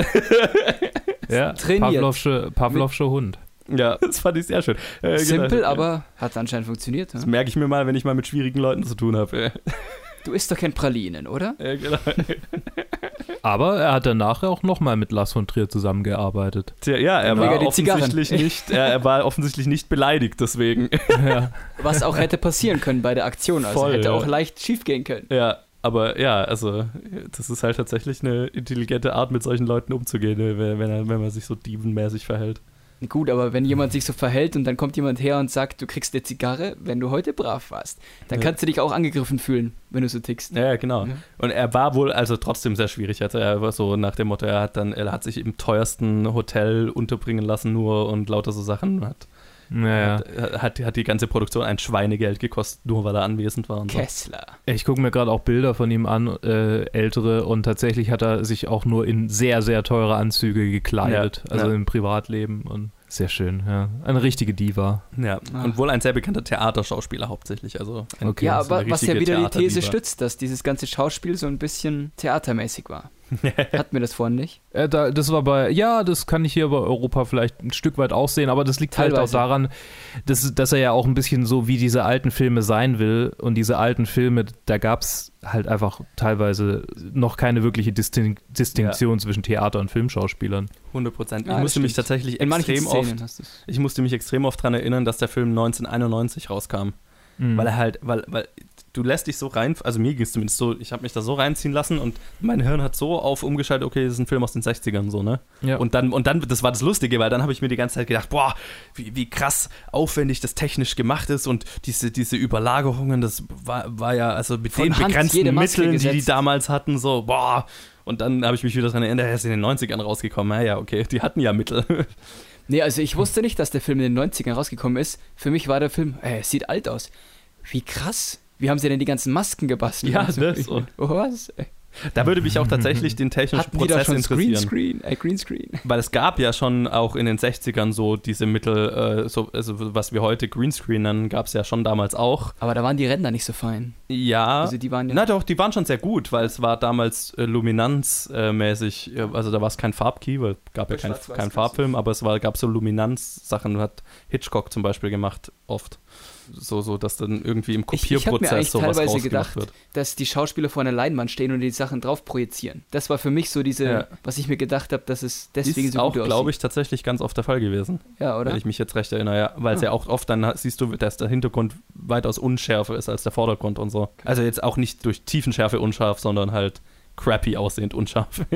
Ja, Trainiert. Pavlovsche, Pavlovsche Hund. Ja, das fand ich sehr schön. Äh, genau. Simpel, aber hat anscheinend funktioniert. Das Ja? merke ich mir mal, wenn ich mal mit schwierigen Leuten zu tun habe. Du isst doch kein Pralinen, oder? Ja, genau. Aber er hat danach auch nochmal mit Lars von Trier zusammengearbeitet. Tja, ja, er Mega war Zigarren. offensichtlich nicht, er, er war offensichtlich nicht beleidigt, deswegen. ja. Was auch hätte passieren können bei der Aktion. Also Voll, hätte ja. auch leicht schief gehen können. Ja, aber ja, also das ist halt tatsächlich eine intelligente Art, mit solchen Leuten umzugehen, ne, wenn, wenn, er, wenn man sich so dievenmäßig verhält. Gut, aber wenn jemand sich so verhält und dann kommt jemand her und sagt, du kriegst eine Zigarre, wenn du heute brav warst, dann Ja. kannst du dich auch angegriffen fühlen, wenn du so tickst. Ja, ja, genau. Ja. Und er war wohl also trotzdem sehr schwierig. Also er war so nach dem Motto, er hat dann, er hat sich im teuersten Hotel unterbringen lassen nur und lauter so Sachen hat. Naja. Hat, hat, hat die ganze Produktion ein Schweinegeld gekostet, nur weil er anwesend war und so. Kessler. Ich gucke mir gerade auch Bilder von ihm an, äh, ältere, und tatsächlich hat er sich auch nur in sehr, sehr teure Anzüge gekleidet, Ja, also ja. im Privatleben und sehr schön, ja. Eine richtige Diva. Ja, Ah. und wohl ein sehr bekannter Theaterschauspieler hauptsächlich. Also ein, Okay. Ja, aber was ja wieder die These stützt, dass dieses ganze Schauspiel so ein bisschen theatermäßig war. Hatten wir das vorhin nicht? Äh, da, das war bei, ja, das kann ich hier bei Europa vielleicht ein Stück weit auch sehen, aber das liegt halt auch Teilweise. daran, dass, dass er ja auch ein bisschen so wie diese alten Filme sein will. Und diese alten Filme, da gab es halt einfach teilweise noch keine wirkliche Distin Distinktion zwischen Theater- und Filmschauspielern. 100 Prozent. Ich Ja, das musste mich tatsächlich extrem oft, ich musste mich extrem oft daran erinnern, dass der Film 1991 rauskam. Mhm. Weil er halt, weil, weil du lässt dich so rein, also mir ging es zumindest so, ich habe mich da so reinziehen lassen und mein Hirn hat so auf umgeschaltet, okay, das ist ein Film aus den 60ern so, ne? ja. Und dann, und dann, das war das Lustige, weil dann habe ich mir die ganze Zeit gedacht, boah, wie, wie krass aufwendig das technisch gemacht ist und diese, diese Überlagerungen, das war, war ja, also mit Von den Hand begrenzten Mitteln, die die damals hatten, so, boah. Und dann habe ich mich wieder daran erinnert, er ist in den 90ern rausgekommen. Ja, ja, okay, die hatten ja Mittel. Nee, also ich wusste nicht, dass der Film in den 90ern rausgekommen ist. Für mich war der Film, äh, es sieht alt aus. Wie krass. Wie haben sie denn die ganzen Masken gebastelt? Ja, Also, das so. Oh, was? Da würde mich auch tatsächlich den technischen Hatten die da Prozess schon interessieren. Screenscreen? Äh, Greenscreen. Weil es gab ja schon auch in den 60ern so diese Mittel, äh, so, also was wir heute Greenscreen nennen, gab es ja schon damals auch. Aber da waren die Ränder nicht so fein. Ja. Also die waren ja. Na doch, die waren schon sehr gut, weil es war damals äh, luminanzmäßig, äh, also da war es kein Farbkey, weil es gab ja keinen kein Farbfilm, aber es war, gab so Luminanz-Sachen, hat Hitchcock zum Beispiel gemacht, oft. So, so, dass dann irgendwie im Ich- ich Kopierprozess eigentlich sowas teilweise gedacht, wird. dass die Schauspieler vor einer Leinwand stehen und die Sachen drauf projizieren. Das war für mich so diese, Ja. was ich mir gedacht habe, dass es deswegen ist so auch, gut glaube aussieht. ich, tatsächlich ganz oft der Fall gewesen. Ja, oder? Wenn ich mich jetzt recht erinnere, ja. Weil es Ah. ja auch oft dann siehst du, dass der Hintergrund weitaus unschärfer ist als der Vordergrund und so. Also jetzt auch nicht durch Tiefenschärfe unscharf, sondern halt crappy aussehend unscharf.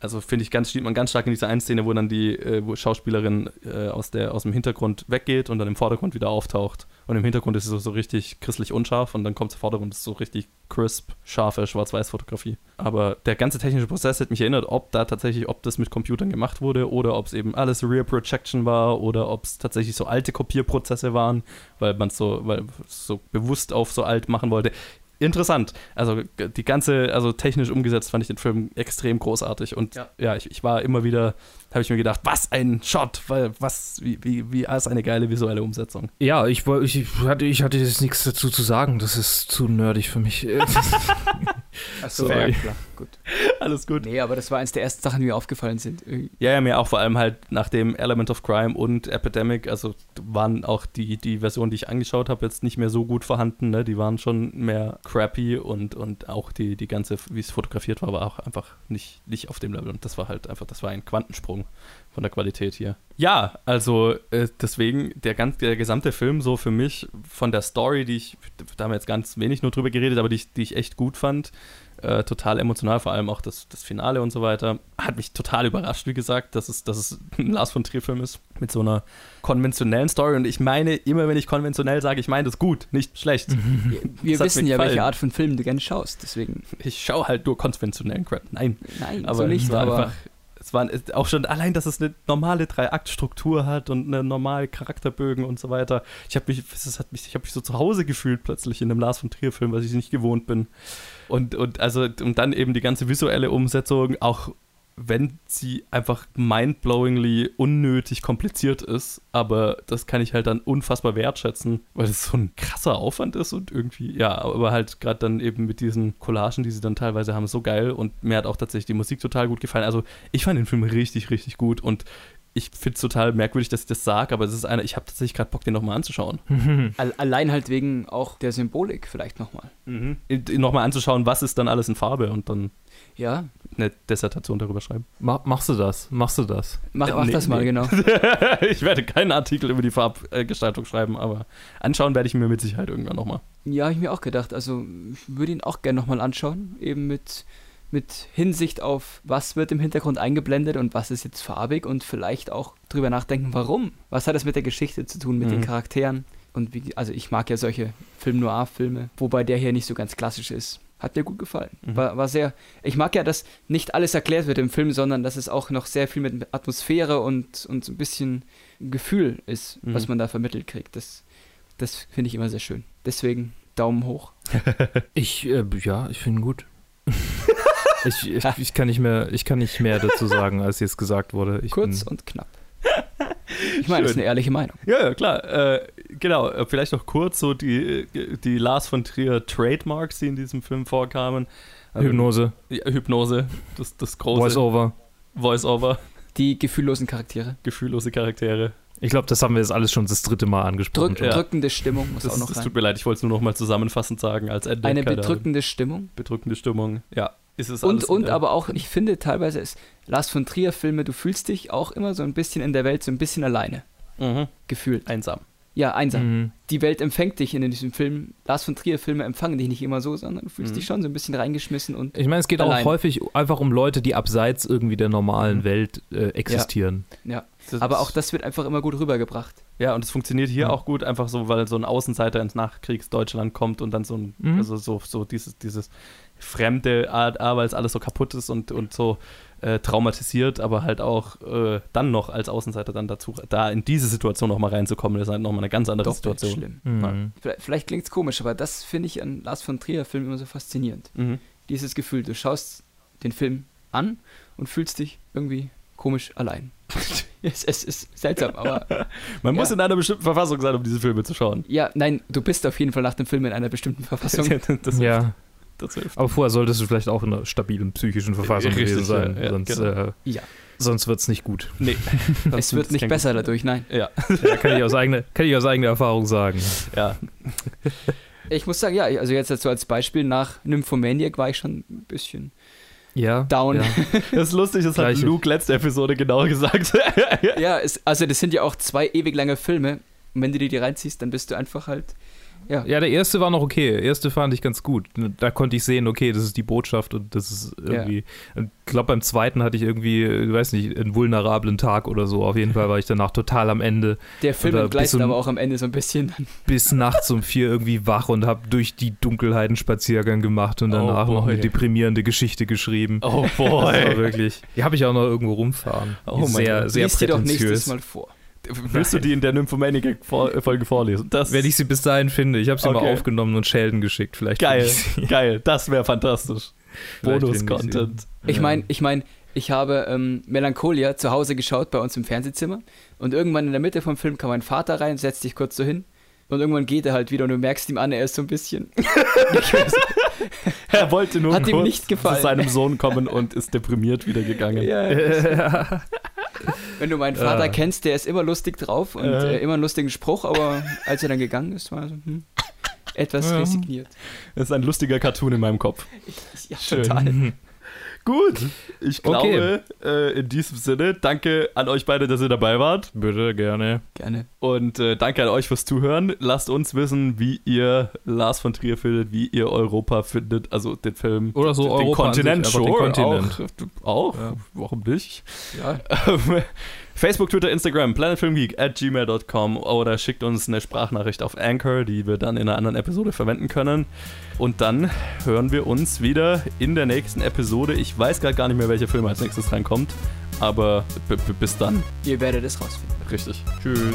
Also finde ich ganz, sieht man ganz stark in dieser einen Szene, wo dann die äh, wo Schauspielerin äh, aus, der, aus dem Hintergrund weggeht und dann im Vordergrund wieder auftaucht. Und im Hintergrund ist es so, so richtig christlich unscharf und dann kommt der Vordergrund, ist so richtig crisp, scharfe Schwarz-Weiß-Fotografie. Aber der ganze technische Prozess hat mich erinnert, ob da tatsächlich, ob das mit Computern gemacht wurde oder ob es eben alles Rear Projection war oder ob es tatsächlich so alte Kopierprozesse waren, weil man es so, weil es so bewusst auf so alt machen wollte. Interessant. Also die ganze, also technisch umgesetzt fand ich den Film extrem großartig und ja, Ja. ich, ich war immer wieder, habe ich mir gedacht, was ein Shot, weil was, wie, wie, wie ist eine geile visuelle Umsetzung. Ja, ich, ich, hatte, ich hatte jetzt nichts dazu zu sagen. Das ist zu nerdig für mich. Achso, ja, klar. Gut. Alles gut. Nee, aber das war eins der ersten Sachen, die mir aufgefallen sind. Ja, ja, mir auch vor allem halt nach dem Element of Crime und Epidemic, also waren auch die, die Versionen, die ich angeschaut habe, jetzt nicht mehr so gut vorhanden, ne? Die waren schon mehr crappy und, und auch die, die ganze, wie es fotografiert war, war auch einfach nicht, nicht auf dem Level. Und das war halt einfach, das war ein Quantensprung von der Qualität hier. Ja, also äh, deswegen der, ganz, der gesamte Film so für mich von der Story, die ich, da haben wir jetzt ganz wenig nur drüber geredet, aber die, ich- die ich echt gut fand, äh, total emotional, vor allem auch das, das Finale und so weiter. Hat mich total überrascht, wie gesagt, dass es, dass es ein Lars von Trier-Film ist mit so einer konventionellen Story. Und ich meine, immer wenn ich konventionell sage, ich meine das gut, nicht schlecht. Wir, wir wissen ja, welche. Art von Film du gerne schaust. Deswegen, Ich schaue halt nur konventionellen Crap. Nein, nein, aber so nicht. es war Aber einfach. Es war auch schon allein, dass es eine normale Drei-Akt-Struktur hat und eine normale Charakterbögen und so weiter. Ich habe mich, das hat mich, ich habe mich so zu Hause gefühlt plötzlich in einem Lars von Trier-Film, was ich nicht gewohnt bin. Und, und also und dann eben die ganze visuelle Umsetzung, auch wenn sie einfach mindblowingly unnötig kompliziert ist, aber das kann ich halt dann unfassbar wertschätzen, weil es so ein krasser Aufwand ist und irgendwie, ja, aber halt gerade dann eben mit diesen Collagen, die sie dann teilweise haben, so geil und mir hat auch tatsächlich die Musik total gut gefallen. Also ich fand den Film richtig, richtig gut und ich finde es total merkwürdig, dass ich das sage, aber es ist einer, ich habe tatsächlich gerade Bock, den nochmal anzuschauen. al- allein halt wegen auch der Symbolik vielleicht nochmal. Mhm. Nochmal anzuschauen, was ist dann alles in Farbe und dann Ja, eine Dissertation darüber schreiben. Mach, machst du das? Machst du das? mach, Äh, mach nee, das mal, nee. genau. ich werde keinen Artikel über die Farbgestaltung schreiben, aber anschauen werde ich mir mit Sicherheit irgendwann nochmal. Ja, habe ich mir auch gedacht. Also, ich würde ihn auch gerne nochmal anschauen. Eben mit, mit Hinsicht auf, was wird im Hintergrund eingeblendet und was ist jetzt farbig und vielleicht auch drüber nachdenken, warum. Was hat das mit der Geschichte zu tun, mit den Mhm. Charakteren? Und wie, also ich mag ja solche Film-Noir-Filme, wobei der hier nicht so ganz klassisch ist. Hat mir gut gefallen. Mhm. War, war sehr. Ich mag ja, dass nicht alles erklärt wird im Film, sondern dass es auch noch sehr viel mit Atmosphäre und, und so ein bisschen Gefühl ist, Mhm. was man da vermittelt kriegt. Das, das finde ich immer sehr schön. Deswegen Daumen hoch. Ich, äh, ja, ich finde ihn gut. Ich, ich, ich, kann nicht mehr, ich kann nicht mehr dazu sagen, als jetzt gesagt wurde. Ich Kurz bin, und knapp. Ich meine, das ist eine ehrliche Meinung. Ja, ja, klar. Äh, genau, äh, vielleicht noch kurz so die, die Lars von Trier Trademarks, die in diesem Film vorkamen. Also, Hypnose, Ja, Hypnose, das, das große Voice-Over. Voice-Over, Die gefühllosen Charaktere. gefühllose Charaktere. Ich glaube, das haben wir jetzt alles schon das dritte Mal angesprochen. Drück, Ja. Drückende Stimmung muss Das, auch noch das rein. tut mir leid, ich wollte es nur noch mal zusammenfassend sagen als Ende. Eine Keine Ahnung. bedrückende Stimmung. bedrückende Stimmung. Ja, ist es Und, alles, und ja. aber auch, ich finde teilweise ist Lars von Trier Filme, du fühlst dich auch immer so ein bisschen in der Welt so ein bisschen alleine Mhm. gefühlt. Einsam. Ja, einsam. Mhm. Die Welt empfängt dich in diesem Film. Lars von Trier Filme empfangen dich nicht immer so, sondern du fühlst Mhm. dich schon so ein bisschen reingeschmissen und Ich meine, es geht Allein. auch häufig einfach um Leute, die abseits irgendwie der normalen Mhm. Welt äh, existieren. ja. Das- Aber auch das wird einfach immer gut rübergebracht. Ja, und es funktioniert hier Ja. auch gut, einfach so, weil so ein Außenseiter ins Nachkriegsdeutschland kommt und dann so ein, Mhm. also so, so dieses, dieses fremde Art, ah, weil es alles so kaputt ist und, und so äh, traumatisiert, aber halt auch äh, dann noch als Außenseiter dann dazu, da in diese Situation nochmal reinzukommen, ist halt nochmal eine ganz andere Doppelt Situation. schlimm. Mhm. Vielleicht, vielleicht klingt es komisch, aber das finde ich an Lars von Trier Filmen immer so faszinierend. Mhm. Dieses Gefühl, du schaust den Film an und fühlst dich irgendwie komisch allein. es, es ist seltsam, aber Man muss Ja. in einer bestimmten Verfassung sein, um diese Filme zu schauen. ja, nein, du bist auf jeden Fall nach dem Film in einer bestimmten Verfassung. das, Ja, das hilft. aber vorher solltest du vielleicht auch in einer stabilen psychischen Verfassung Richtig, gewesen sein. ja, sonst genau. äh, Ja. sonst wird es nicht gut. Nee. Es wird nicht besser dadurch, nein. Ja, Ja, kann, ich aus eigener, kann ich aus eigener Erfahrung sagen. ja. Ich muss sagen, ja, also jetzt so als Beispiel nach Nymphomaniac war ich schon ein bisschen Ja. down. Ja. Das ist lustig, das hat Gleiche. Luke letzte Episode genau gesagt. Ja, es, also das sind ja auch zwei ewig lange Filme. Und wenn du dir die reinziehst, dann bist du einfach halt. Ja, Ja, der erste war noch okay. Der erste fand ich ganz gut. Da konnte ich sehen, okay, das ist die Botschaft und das ist irgendwie. Ich glaube, beim zweiten hatte ich irgendwie, ich weiß nicht, einen vulnerablen Tag oder so. Auf jeden Fall war ich danach total am Ende. der Film entgleist zum- aber auch am Ende so ein bisschen. Bis nachts um vier irgendwie wach und habe durch die Dunkelheit einen Spaziergang gemacht und danach Oh noch eine boy. deprimierende Geschichte geschrieben. Oh Das war boy. wirklich. Die habe ich auch noch irgendwo rumfahren. Oh mein sehr, Gott. sehr Lies dir doch nächstes prätentiös. Mal vor. Willst du die in der Nymphomaniac-Folge vorlesen? Das Wenn ich sie bis dahin finde. Ich habe sie Okay. mal aufgenommen und Sheldon geschickt. Vielleicht geil, geil, das wäre fantastisch. Bonus-Content. Ich meine, ich meine, ich habe ähm, Melancholia zu Hause geschaut bei uns im Fernsehzimmer und irgendwann in der Mitte vom Film kam mein Vater rein, setzt sich kurz so hin und irgendwann geht er halt wieder und du merkst ihm an, er ist so ein bisschen. Ich Er wollte nur Hat ihm nicht gefallen. zu seinem Sohn kommen und ist deprimiert wieder gegangen. ja, wenn du meinen Vater Ja. kennst, der ist immer lustig drauf und Äh. äh, immer einen lustigen Spruch, aber als er dann gegangen ist, war er so hm, etwas Ja. resigniert. Das ist ein lustiger Cartoon in meinem Kopf. Ja, Schön. total. Gut, ich Okay. glaube, äh, in diesem Sinne, danke an euch beide, dass ihr dabei wart. Bitte, gerne. Gerne. Und äh, danke an euch fürs Zuhören. Lasst uns wissen, wie ihr Lars von Trier findet, wie ihr Europa findet, also den Film. Oder so den Europa Kontinent, einfach den sure, Kontinent. Auch, auch Ja. warum nicht? Ja. Facebook, Twitter, Instagram, planetfilmgeek at gmail.com oder schickt uns eine Sprachnachricht auf Anchor, die wir dann in einer anderen Episode verwenden können. Und dann hören wir uns wieder in der nächsten Episode. Ich weiß gerade gar nicht mehr, welcher Film als nächstes reinkommt, aber bis dann. Ihr werdet es rausfinden. Richtig. Tschüss.